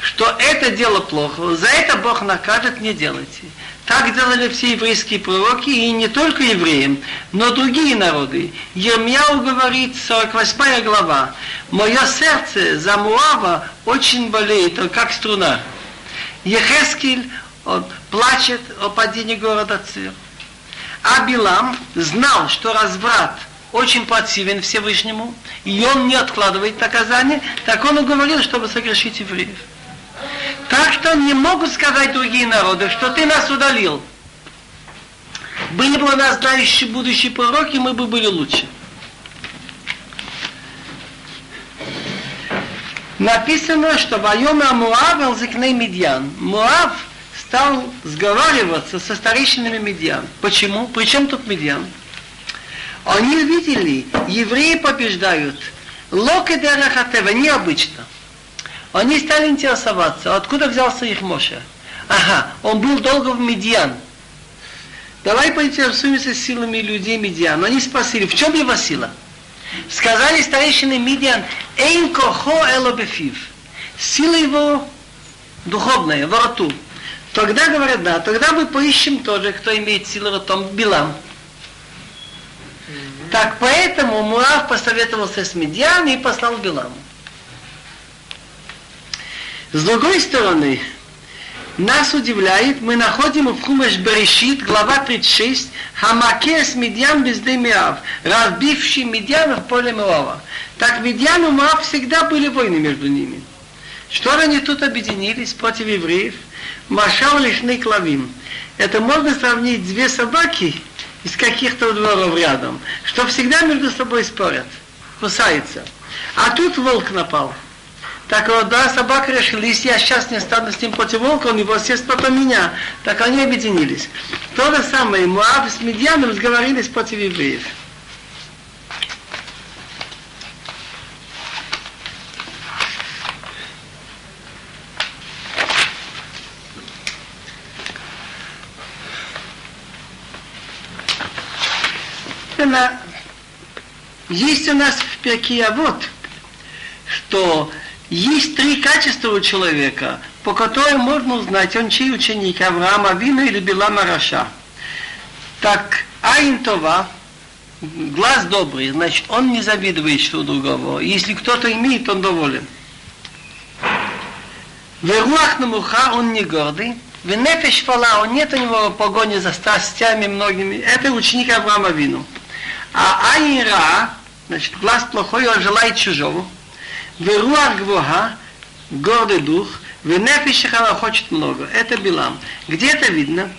что это дело плохо, за это Бог накажет, не делайте. Так делали все еврейские пророки, и не только евреям, но другие народы. Ермияу говорит, 48 глава, «Мое сердце за Муава очень болеет, как струна». Ехескель, он плачет о падении города Цир. А Билам знал, что разврат очень противен Всевышнему, и он не откладывает наказание, так он уговорил, чтобы согрешить евреев. Так что не могут сказать другие народы, что ты нас удалил. Были бы у нас знающие будущие пророки, мы бы были лучше. Написано, что Вайома Муав Алзикней Медьян. Муав стал сговариваться со старейшинами Медьян. Почему? Причем тут Медьян? Они увидели, евреи побеждают. Локедерахатева, необычно. Они стали интересоваться, откуда взялся их Моше. Ага, он был долго в Медьян. Давай поинтересуемся силами людей Медьян. Они спросили, в чем его сила? Сказали старейшины Медьян, «Эйн кохо элобефив». Сила его духовная, во рту. Тогда говорят, да, тогда мы поищем тоже, кто имеет силу в том Билам. Так поэтому Муав посоветовался с Медьян и послал Биламу. С другой стороны, нас удивляет, мы находим в Хумаш Берешит, глава 36, Хамакес Медьян без Демиав, разбивший Медьяна в поле Муава. Так Медьян и Муав всегда были войны между ними. Что они тут объединились против евреев? Машал лишний клавим. Это можно сравнить две собаки из каких-то дворов рядом, что всегда между собой спорят, кусаются. А тут волк напал. Так вот, да, собака решила, если я сейчас не стану с ним против волка, он его съест потом меня. Так они объединились. То же самое, Муав с Медьяном сговорились против евреев. Есть у нас в Перкия вот, что есть три качества у человека, по которым можно узнать, он чей ученик, Авраама Вина или Билама Раша. Так, Айнтова, глаз добрый, значит, он не завидует что другого. Если кто-то имеет, он доволен. Веруах намуха, он не гордый. В нефеш фала, он нет у него погони за страстями многими. Это ученик Авраама Вину. А Айра, значит, глаз плохой, он желает чужого. Веруах гвоха, гордый дух, в нефиш хочет много. Это Билам. Где это видно?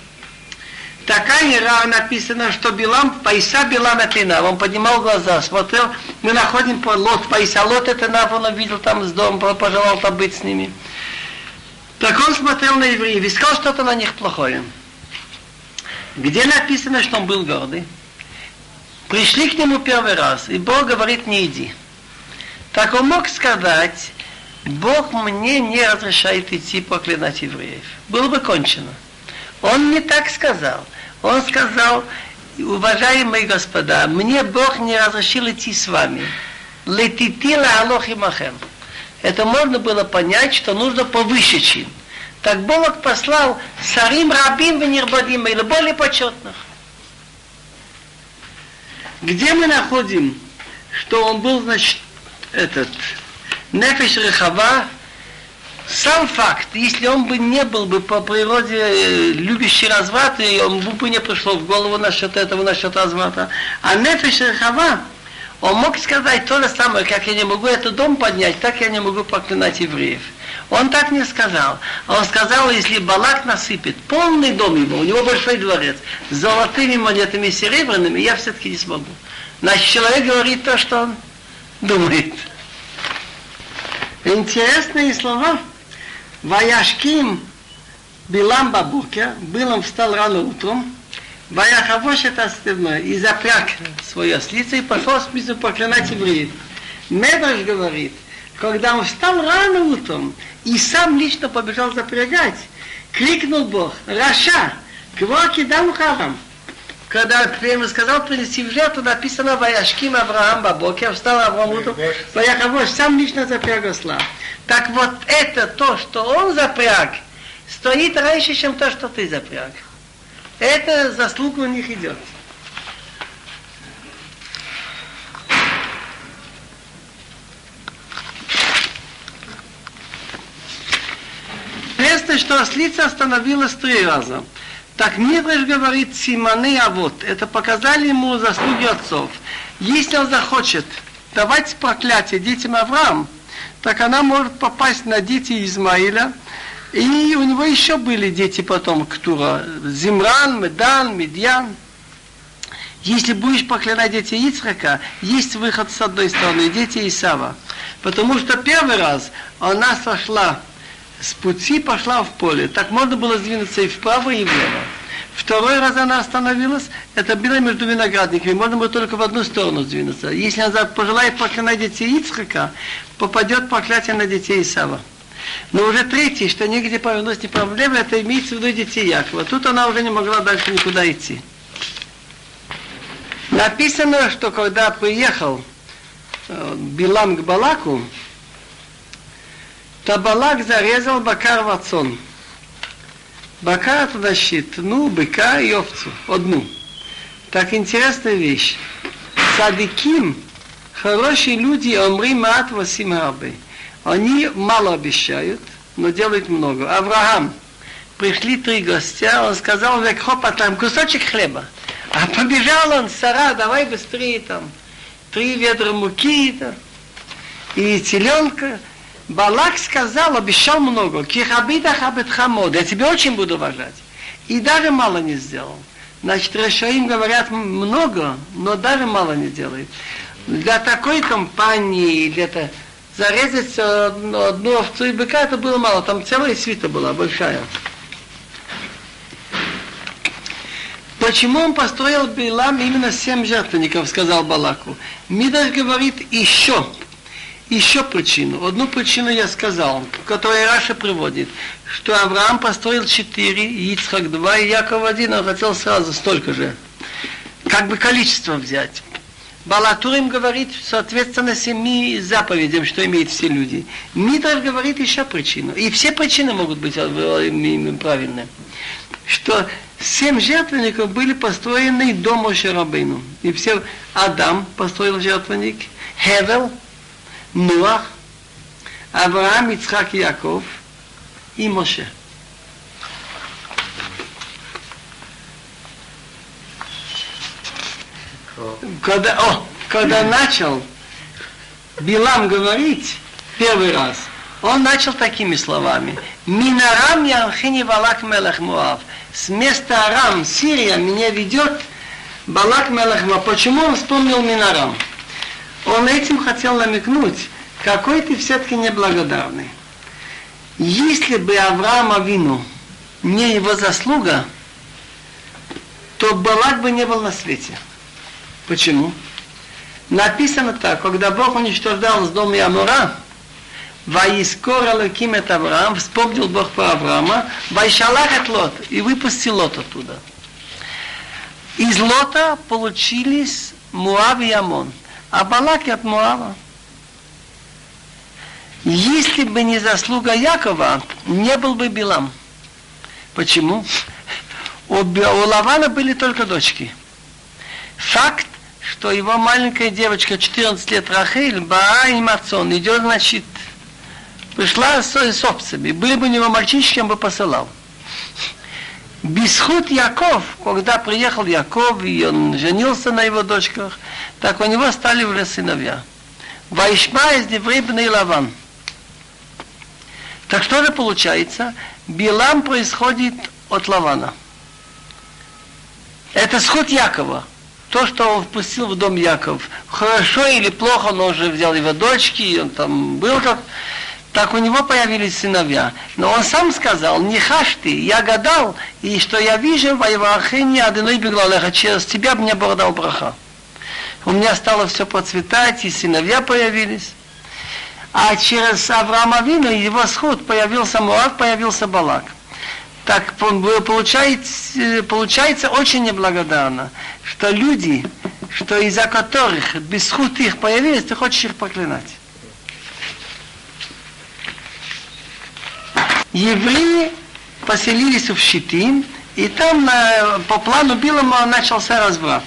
Такая ира написано, что Билам, Пайса Билам это Инав. Он поднимал глаза, смотрел, мы находим по Лот, Пайса Лот это Инав, он видел там с дома, пожелал там быть с ними. Так он смотрел на евреев и сказал что-то на них плохое. Где написано, что он был гордый? Пришли к нему первый раз, и Бог говорит, не иди. Так он мог сказать, Бог мне не разрешает идти проклинать евреев. Было бы кончено. Он не так сказал. Он сказал, уважаемые господа, мне Бог не разрешил идти с вами. Летитила алохи махем. Это можно было понять, что нужно повыше чин. Так Бог послал сарим рабим венербадим, или более почетных. Где мы находим, что он был, значит, этот нефиш рехава, сам факт, если он бы не был бы по природе э, любящий разврат, и он бы не пришло в голову насчет этого, насчет разврата, а нефиш рехава, он мог сказать то же самое, как я не могу этот дом поднять, так я не могу проклинать евреев. Он так не сказал. Он сказал, если Балак насыпет полный дом его, у него большой дворец, с золотыми монетами серебряными, я все-таки не смогу. Значит, человек говорит то, что он думает. Интересные слова. Ваяшким Билам Бабуке, Билам встал рано утром, Ваяхавош это остальное, и запряг свою ослицу и пошел с мисью проклинать евреев. Медраж говорит, когда он встал рано утром и сам лично побежал запрягать, крикнул Бог, Раша, кого кидам харам? Когда ему сказал принести в жертву, написано Ваяшким Авраам Бабокер, встал Авраам утром, Ваяхавош сам лично запряг осла. Так вот это то, что он запряг, стоит раньше, чем то, что ты запряг. Это заслуга у них идет. Известно, что ослица остановилась три раза. Так Мидриш говорит, Симаны, а вот, это показали ему заслуги отцов. Если он захочет давать проклятие детям Авраам, так она может попасть на дети Измаиля, и у него еще были дети потом, Ктура, Зимран, Медан, Медьян. Если будешь проклинать дети Ицхака, есть выход с одной стороны, дети Исава. Потому что первый раз она сошла с пути, пошла в поле. Так можно было сдвинуться и вправо, и влево. Второй раз она остановилась, это было между виноградниками, можно было только в одну сторону сдвинуться. Если она пожелает проклинать детей Ицхака, попадет проклятие на детей Исава. Но уже третий, что нигде повернуть не проблема, это имеется в виду детей Якова. Тут она уже не могла дальше никуда идти. Написано, что когда приехал э, Билам к Балаку, то Балак зарезал Бакар Вацон. Бакар значит, ну, быка и овцу, одну. Так интересная вещь. Садиким, хорошие люди, омри мат васим арбей. Они мало обещают, но делают много. Авраам, пришли три гостя, он сказал, векхопа там кусочек хлеба. А побежал он, Сара, давай быстрее там. Три ведра муки там, и теленка. Балак сказал, обещал много. Кихабида хабет хамод. Я тебя очень буду уважать. И даже мало не сделал. Значит, Решаим говорят много, но даже мало не делает. Для такой компании, для-то зарезать одну, одну овцу и быка, это было мало. Там целая свита была, большая. Почему он построил Билам именно семь жертвенников, сказал Балаку. Мидаш говорит еще, еще причину. Одну причину я сказал, которую Раша приводит, что Авраам построил четыре, Ицхак два, и Яков один, он хотел сразу столько же. Как бы количество взять. Балатурим говорит, соответственно, семи заповедям, что имеют все люди. Мидраш говорит еще причину. И все причины могут быть правильные. Что семь жертвенников были построены до Моше Рабейну. И все, Адам построил жертвенник, Хевел, Нуах, Авраам, Ицхак, Яков и Моше. когда, о, когда начал Билам говорить первый раз, он начал такими словами. Минарам Янхини Валак Мелах Муав. С места Арам, Сирия, меня ведет Балак Мелах Муав. Почему он вспомнил Минарам? Он этим хотел намекнуть, какой ты все-таки неблагодарный. Если бы Авраама вину не его заслуга, то Балак бы не был на свете. Почему? Написано так, когда Бог уничтожал с дома Амура, Ваискор Алаким это Авраам, вспомнил Бог про Авраама, Вайшалах от Лот, и выпустил Лот оттуда. Из Лота получились Муав и Амон, а Балак от Муава. Если бы не заслуга Якова, не был бы Билам. Почему? У, у Лавана были только дочки. Факт, что его маленькая девочка, 14 лет, Рахель, Баа Мацон, идет, значит, пришла с, с овцами. Были бы у него мальчишки, он бы посылал. Бесхуд Яков, когда приехал Яков, и он женился на его дочках, так у него стали уже сыновья. Вайшма из Деврибный Лаван. Так что же получается? Билам происходит от Лавана. Это сход Якова то, что он впустил в дом Яков, хорошо или плохо, он уже взял его дочки, и он там был как... так у него появились сыновья. Но он сам сказал, не хашти, я гадал, и что я вижу, воевахини одной беглалеха, через тебя мне Бог дал браха. У меня стало все процветать, и сыновья появились. А через Авраама Вину его сход появился Муав, появился Балак. Так получается, получается очень неблагодарно, что люди, что из-за которых без их появились, ты хочешь их проклинать. Евреи поселились в Щитим, и там по плану Билама начался разврат.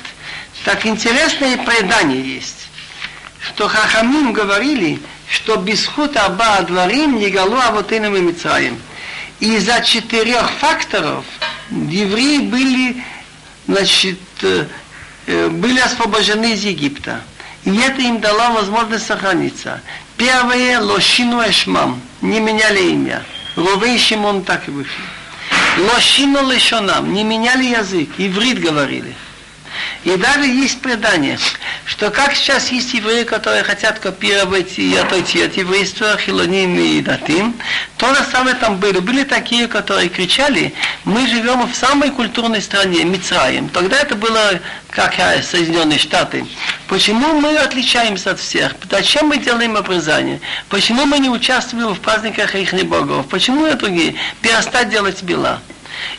Так интересное предание есть, что Хахамим говорили, что без хута аба дворим не галу авотынам и Мицраим. Из-за четырех факторов евреи были, значит, э, были освобождены из Египта. И это им дало возможность сохраниться. Первое, лошину эшмам, не меняли имя. Ровей Шимон так и вышли. Лошину лишонам, не меняли язык, иврит говорили. И даже есть предание, что как сейчас есть евреи, которые хотят копировать и отойти от еврейства, хилоним и датим, то же самое там были. Были такие, которые кричали, мы живем в самой культурной стране, Мицраем. Тогда это было как Соединенные Штаты. Почему мы отличаемся от всех? Зачем мы делаем обрезание? Почему мы не участвуем в праздниках их богов? Почему и другие? Перестать делать бела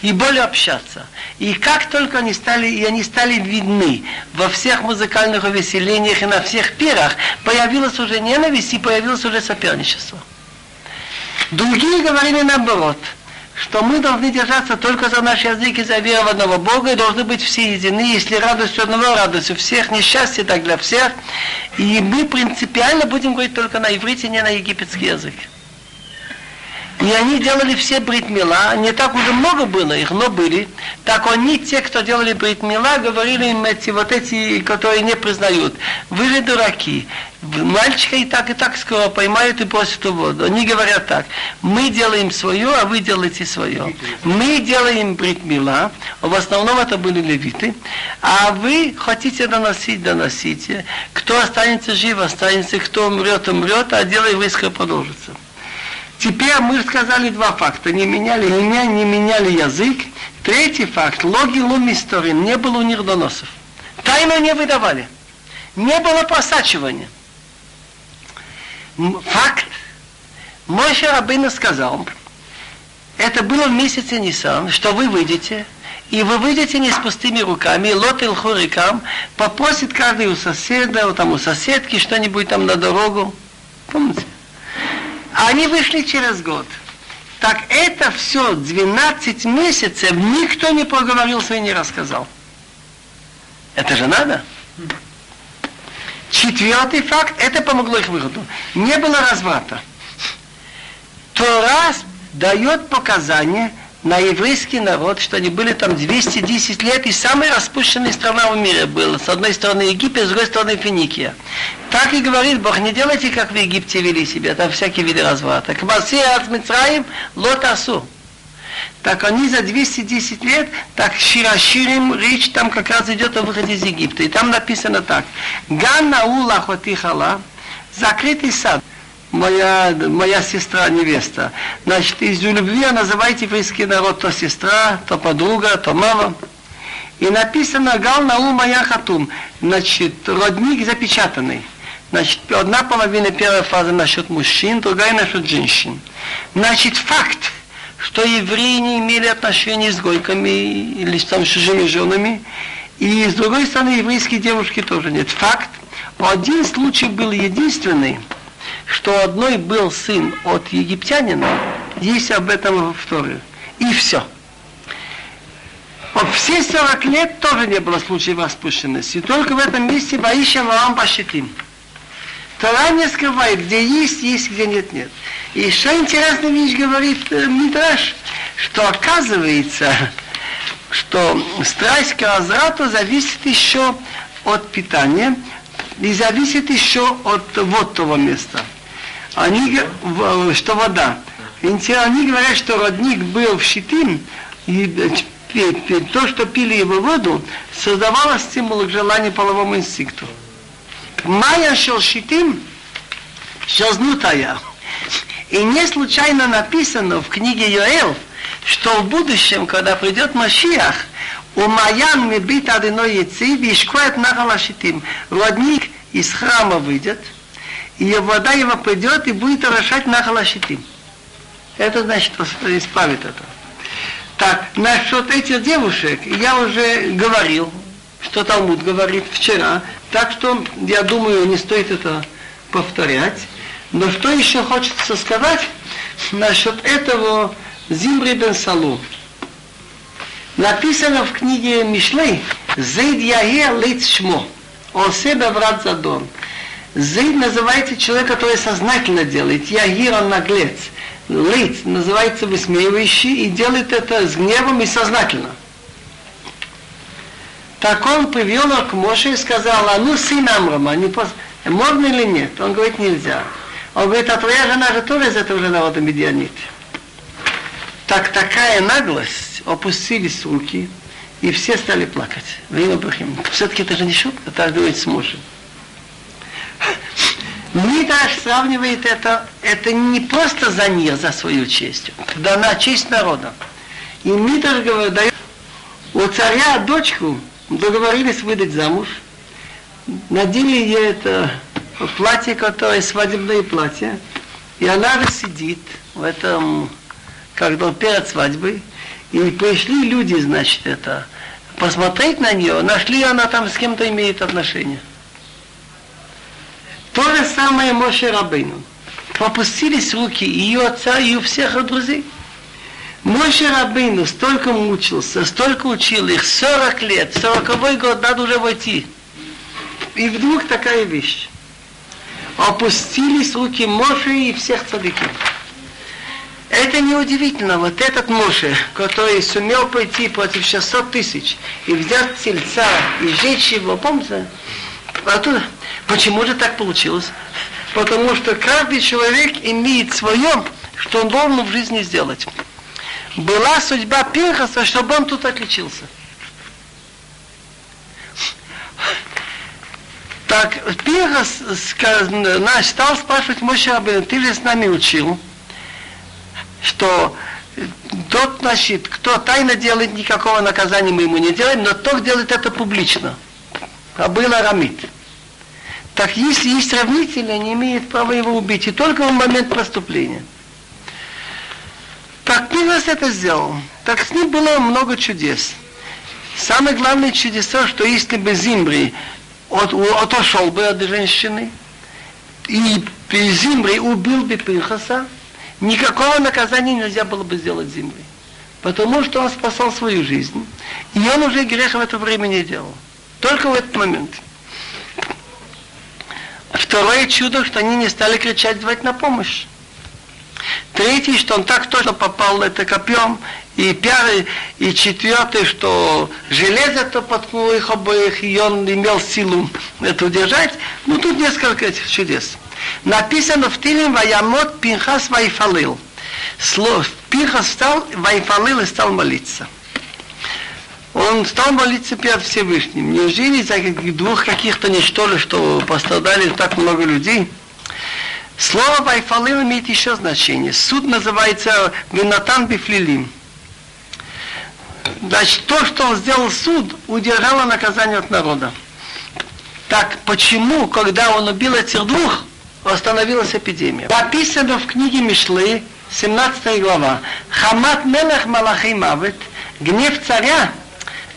и более общаться. И как только они стали, и они стали видны во всех музыкальных увеселениях и на всех пирах, появилась уже ненависть и появилось уже соперничество. Другие говорили наоборот, что мы должны держаться только за наш язык и за веру в одного Бога, и должны быть все едины, если радость одного, радость у всех, несчастье так для всех. И мы принципиально будем говорить только на иврите, не на египетский язык. И они делали все бритмила, не так уже много было их, но были. Так они, те, кто делали бритмила, говорили им эти вот эти, которые не признают. Вы же дураки. Мальчика и так, и так скоро поймают и бросят в воду. Они говорят так, мы делаем свое, а вы делаете свое. Мы делаем бритмила, в основном это были левиты, а вы хотите доносить, доносите. Кто останется жив, останется, кто умрет, умрет, а дело еврейское продолжится. Теперь мы сказали два факта. Не меняли имя, не меняли язык. Третий факт. Логи лум истории. Не было у них доносов. Тайну не выдавали. Не было просачивания. Факт. Мой Рабына сказал, это было в месяце Нисан, что вы выйдете, и вы выйдете не с пустыми руками, лот хурикам, попросит каждый у соседа, у, там, у соседки что-нибудь там на дорогу. Помните? Они вышли через год. Так это все 12 месяцев никто не поговорился и не рассказал. Это же надо. Четвертый факт, это помогло их выходу. Не было разврата. Тора дает показания, на еврейский народ, что они были там 210 лет, и самая распущенная страна в мире была. С одной стороны Египет, с другой стороны Финикия. Так и говорит Бог, не делайте, как в Египте вели себя, там всякие виды разврата. Кбаси от Мицраим лотасу. Так они за 210 лет, так Шираширим, речь там как раз идет о выходе из Египта. И там написано так. Ган наула хотихала, закрытый сад моя, моя сестра, невеста. Значит, из любви называйте еврейский народ то сестра, то подруга, то мама. И написано Гал Нау Моя Хатум. Значит, родник запечатанный. Значит, одна половина первой фразы насчет мужчин, другая насчет женщин. Значит, факт, что евреи не имели отношений с гойками или с там чужими женами, и с другой стороны, еврейские девушки тоже нет. Факт, один случай был единственный – что одной был сын от египтянина, есть об этом в Торе. И все. Вот все 40 лет тоже не было случаев распущенности. Только в этом месте Ваиша Ваам Башитим. Тора не скрывает, где есть, есть, где нет, нет. И еще интересная вещь говорит э, Мидраш, что оказывается, что страсть к разврату зависит еще от питания и зависит еще от вот того места они, что вода. Они говорят, что родник был в Щитим, и то, что пили его воду, создавало стимул к желанию половому инстинкту. Майя шел Щитим, шазнутая. И не случайно написано в книге Йоэл, что в будущем, когда придет Машиах, у Маян мебит одиной яйцы, вишкует нахалашитим. Родник из храма выйдет, и вода его придет и будет орошать нахалашитим. Это значит, исправит это. Так, насчет этих девушек я уже говорил, что Талмуд говорит вчера, так что я думаю, не стоит это повторять. Но что еще хочется сказать насчет этого Зимри бен Салу. Написано в книге Мишлей «Зейд Яхер лиц шмо». Он себя брат Задон. Зейд называется человек, который сознательно делает. Ягир он наглец. Лиц называется высмеивающий и делает это с гневом и сознательно. Так он привел к Моше и сказал, а ну сын Амрама, не пос... можно или нет? Он говорит, нельзя. Он говорит, а твоя жена же тоже из этого же народа медианит. Так такая наглость, опустились руки, и все стали плакать. Все-таки это же не шутка, так говорит с мужем. Мидраш сравнивает это, это не просто за мир, за свою честь, да на честь народа. И говорит, дает у царя дочку договорились выдать замуж, надели ей это платье, которое свадебное платье, и она же сидит в этом, когда перед свадьбой, и пришли люди, значит, это, посмотреть на нее, нашли она там с кем-то имеет отношение. То же самое Моше Рабейну. Попустились руки ее отца и у всех друзей. Моше Рабейну столько мучился, столько учил их, 40 лет, 40 год надо уже войти. И вдруг такая вещь. Опустились руки Моше и всех цадыков. Это неудивительно. Вот этот Моше, который сумел пойти против 600 тысяч и взять тельца и сжечь его, помните? Оттуда. Почему же так получилось? Потому что каждый человек имеет свое, что он должен в жизни сделать. Была судьба Пинхаса, чтобы он тут отличился. Так, Пинхас наш стал спрашивать Моше Абин, ты же с нами учил, что тот, значит, кто тайно делает, никакого наказания мы ему не делаем, но тот делает это публично. А был Арамид. Так если есть равнители, они имеют право его убить, и только в момент проступления. Так Пинас это сделал. Так с ним было много чудес. Самое главное чудеса, что если бы Зимбри от, отошел бы от женщины, и Зимбри убил бы Пинхаса, никакого наказания нельзя было бы сделать Зимбри. Потому что он спасал свою жизнь. И он уже грех в это время не делал. Только в этот момент. Второе чудо, что они не стали кричать, звать на помощь. Третий, что он так точно попал это копьем. И пятый, и четвертый, что железо то подкнуло их обоих, и он имел силу это удержать. Ну, тут несколько этих чудес. Написано в Тилим Ваямот Пинхас Вайфалил. Слово Пинхас стал, Вайфалил и стал молиться. Он стал молиться перед Всевышним. Неужели за двух каких-то ничтожеств, что пострадали так много людей? Слово Вайфалил имеет еще значение. Суд называется Винатан Бифлилим. Значит, то, что он сделал суд, удержало наказание от народа. Так почему, когда он убил этих двух, остановилась эпидемия? Написано в книге Мишлы, 17 глава, Хамат Мелех Малахи Мавет, гнев царя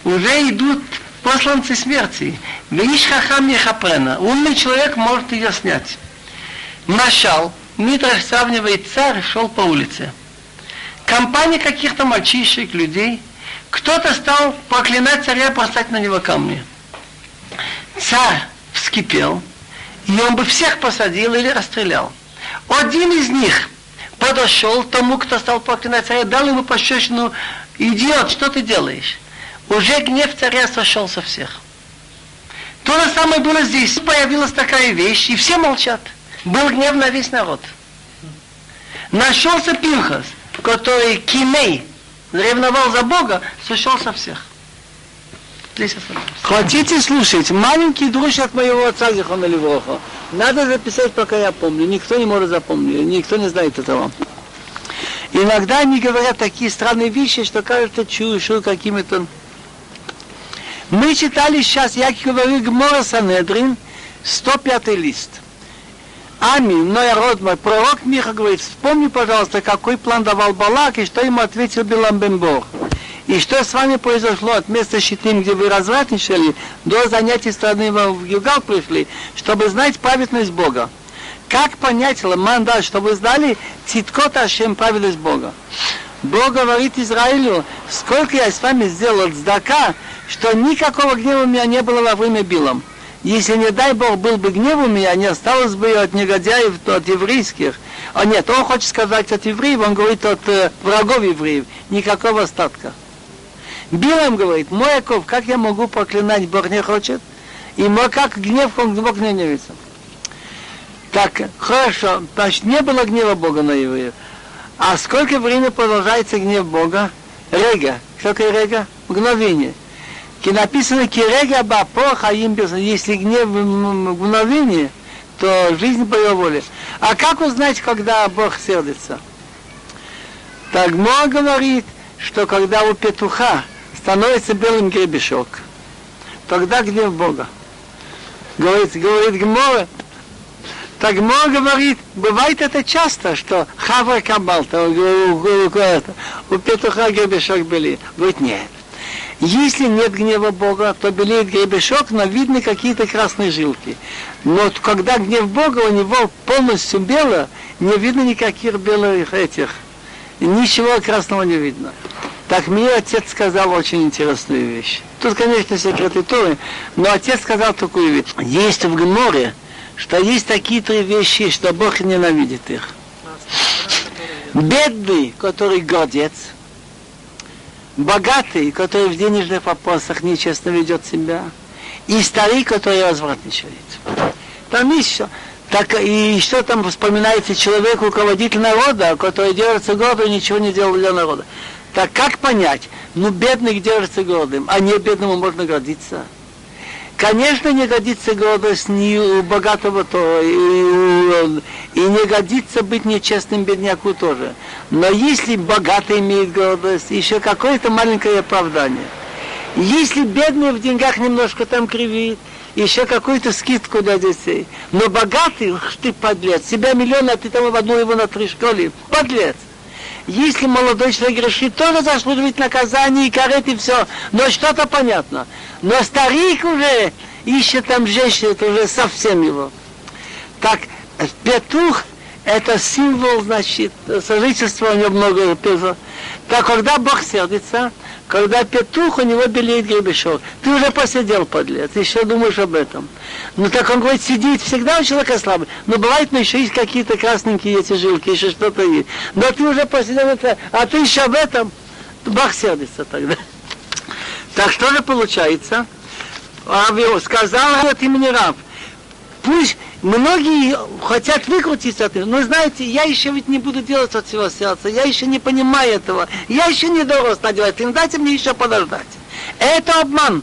уже идут посланцы смерти. Виш хахам хапрена. Умный человек может ее снять. Машал, Митраш сравнивает царь, шел по улице. Компания каких-то мальчишек, людей, кто-то стал проклинать царя, бросать на него камни. Царь вскипел, и он бы всех посадил или расстрелял. Один из них подошел тому, кто стал проклинать царя, дал ему пощечину, идиот, что ты делаешь? Уже гнев царя сошел со всех. То же самое было здесь. Появилась такая вещь, и все молчат. Был гнев на весь народ. Нашелся Пинхас, который киней, ревновал за Бога, сошел со всех. Хотите слушать? Маленький друж от моего отца Зихона Левроха. Надо записать, пока я помню. Никто не может запомнить, никто не знает этого. Иногда они говорят такие странные вещи, что кажется чушь какими-то... Мы читали сейчас, я говорю, Гмора Санедрин, 105 лист. Амин, но род мой, пророк Миха говорит, вспомни, пожалуйста, какой план давал Балак и что ему ответил Билам Бенбор. И что с вами произошло от места Щитим, где вы развратничали, до занятий страны в Югал пришли, чтобы знать праведность Бога. Как понять, мандат, что вы знали циткот Ашем, праведность Бога? Бог говорит Израилю, сколько я с вами сделал цдака, что никакого гнева у меня не было во время Билом. Если, не дай Бог, был бы гнев у меня, не осталось бы от негодяев, от еврейских. А нет, он хочет сказать от евреев, он говорит от э, врагов евреев. Никакого остатка. Билам говорит, мой Яков, как я могу проклинать, Бог не хочет? И мой, как гнев, он Бог не гневится. Так, хорошо, значит, не было гнева Бога на евреев. А сколько времени продолжается гнев Бога? Рега. Что такое рега? Мгновение. И написано Кирега Бапо Хаим Если гнев мгновение, то жизнь по его воле. А как узнать, когда Бог сердится? Так Мо говорит, что когда у петуха становится белым гребешок. Тогда гнев Бога. Говорит, говорит Гмора, так Гмора говорит, бывает это часто, что хавра кабалта, у, у, у, у петуха гребешок были. Говорит, нет. Если нет гнева Бога, то белеет гребешок, но видны какие-то красные жилки. Но когда гнев Бога, у него полностью бело, не видно никаких белых этих. Ничего красного не видно. Так мне отец сказал очень интересную вещь. Тут, конечно, секреты Торы, но отец сказал такую вещь. Есть в Гморе, что есть такие три вещи, что Бог ненавидит их. Бедный, который гордец, богатый, который в денежных вопросах нечестно ведет себя, и старик, который развратничает. Там есть все. Так и что там вспоминается человек, руководитель народа, который держится гордо и ничего не делал для народа. Так как понять? Ну, бедный держится гордым, а не бедному можно гордиться. Конечно, не годится гордость ни у богатого, то и, и не годится быть нечестным бедняку тоже. Но если богатый имеет гордость, еще какое-то маленькое оправдание. Если бедный в деньгах немножко там кривит, еще какую-то скидку для детей. Но богатый, ух ты подлец, себя миллион, а ты там в одну его на три школе. Подлец. Если молодой человек грешит, тоже заслуживает наказания и карет и все. Но что-то понятно. Но старик уже ищет там женщину, это уже совсем его. Так, петух это символ, значит, сожительства у него много пеза. Так когда Бог сердится, когда петух, у него белеет гребешок. Ты уже посидел, подлец, еще думаешь об этом. Ну так он говорит, сидит, всегда у человека слабый. Но бывает, но еще есть какие-то красненькие эти жилки, еще что-то есть. Но ты уже посидел, это, а ты еще об этом, Бог сердится тогда. Так что же получается? Сказал от имени Раб, пусть многие хотят выкрутиться от этого, но знаете, я еще ведь не буду делать от всего сердца, я еще не понимаю этого, я еще не дорос надевать, им дайте мне еще подождать. Это обман.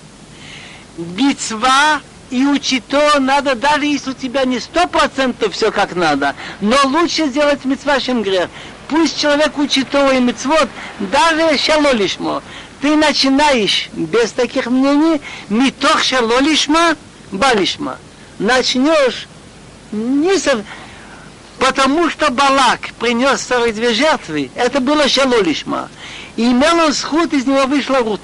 Битва и учить то надо, даже если у тебя не сто процентов все как надо, но лучше сделать митцва, чем грех. Пусть человек учит то и митцвот, даже шалолишмо. Ты начинаешь без таких мнений, митох шалолишма, балишма начнешь не со... потому что Балак принес сорок две жертвы, это было шалолишма. И имел он сход, из него вышла Рут.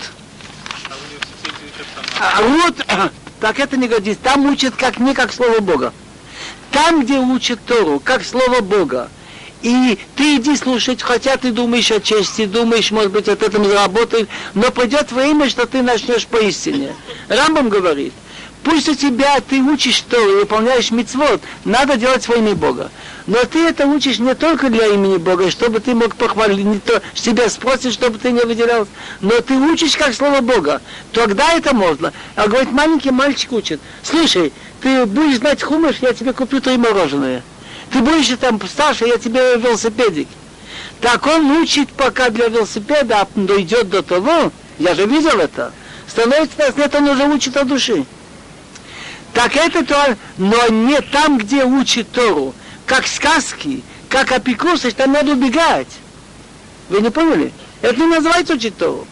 А Рут, [COUGHS] так это не годится. Там учат как не как Слово Бога. Там, где учат Тору, как Слово Бога. И ты иди слушать, хотя ты думаешь о чести, думаешь, может быть, от этого заработаешь, но придет время, что ты начнешь поистине. Рамбам говорит, Пусть у тебя ты учишь что и выполняешь мицвод, надо делать во имя Бога. Но ты это учишь не только для имени Бога, чтобы ты мог похвалить, не то себя спросить, чтобы ты не выделялся, но ты учишь как слово Бога. Тогда это можно. А говорит, маленький мальчик учит. Слушай, ты будешь знать хумыш, я тебе куплю твои мороженое. Ты будешь там старше, я тебе велосипедик. Так он учит пока для велосипеда, а дойдет до того, я же видел это, становится нет, он уже учит от души. Так это то, но не там, где учит Тору, как сказки, как опекусы, там надо убегать. Вы не поняли? Это не называется учить Тору.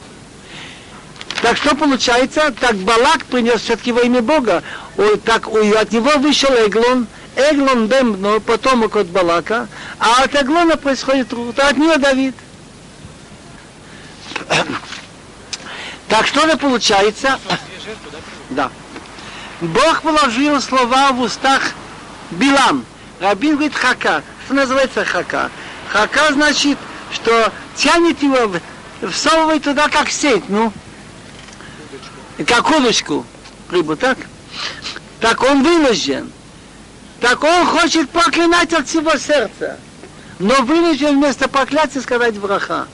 Так что получается? Так Балак принес все-таки во имя Бога. Ой, так от него вышел Эглон, Эглон Бембно, потомок от Балака, а от Эглона происходит Рут, а от нее Давид. Так что же получается? Да. Бог положил слова в устах Билам. Рабин говорит хака. Что называется хака? Хака значит, что тянет его, всовывает туда как сеть, ну, как удочку, рыбу, так? Так он вынужден. Так он хочет проклинать от всего сердца. Но вынужден вместо проклятия сказать враха.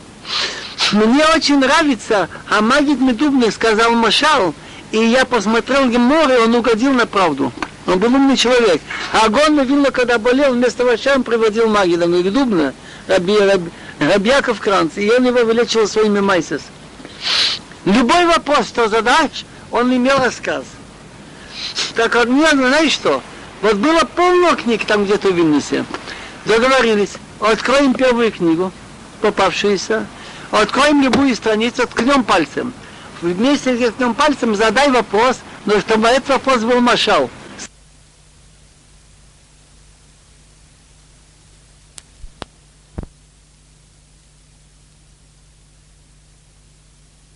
Мне очень нравится, а Магид Медубный сказал Машал, и я посмотрел море, он угодил на правду. Он был умный человек. А Агон Вилна, когда болел, вместо врача он приводил Магида Медубна, Раби, Раби, Рабьяков Кранц, и он его вылечил своими майсес. Любой вопрос, что задашь, он имел рассказ. Так вот, мне, знаешь что, вот было полно книг там где-то в Вильнюсе. Договорились, откроем первую книгу, попавшуюся, откроем любую страницу, ткнем пальцем. Вместе с ткнем пальцем задай вопрос, но чтобы этот вопрос был машал.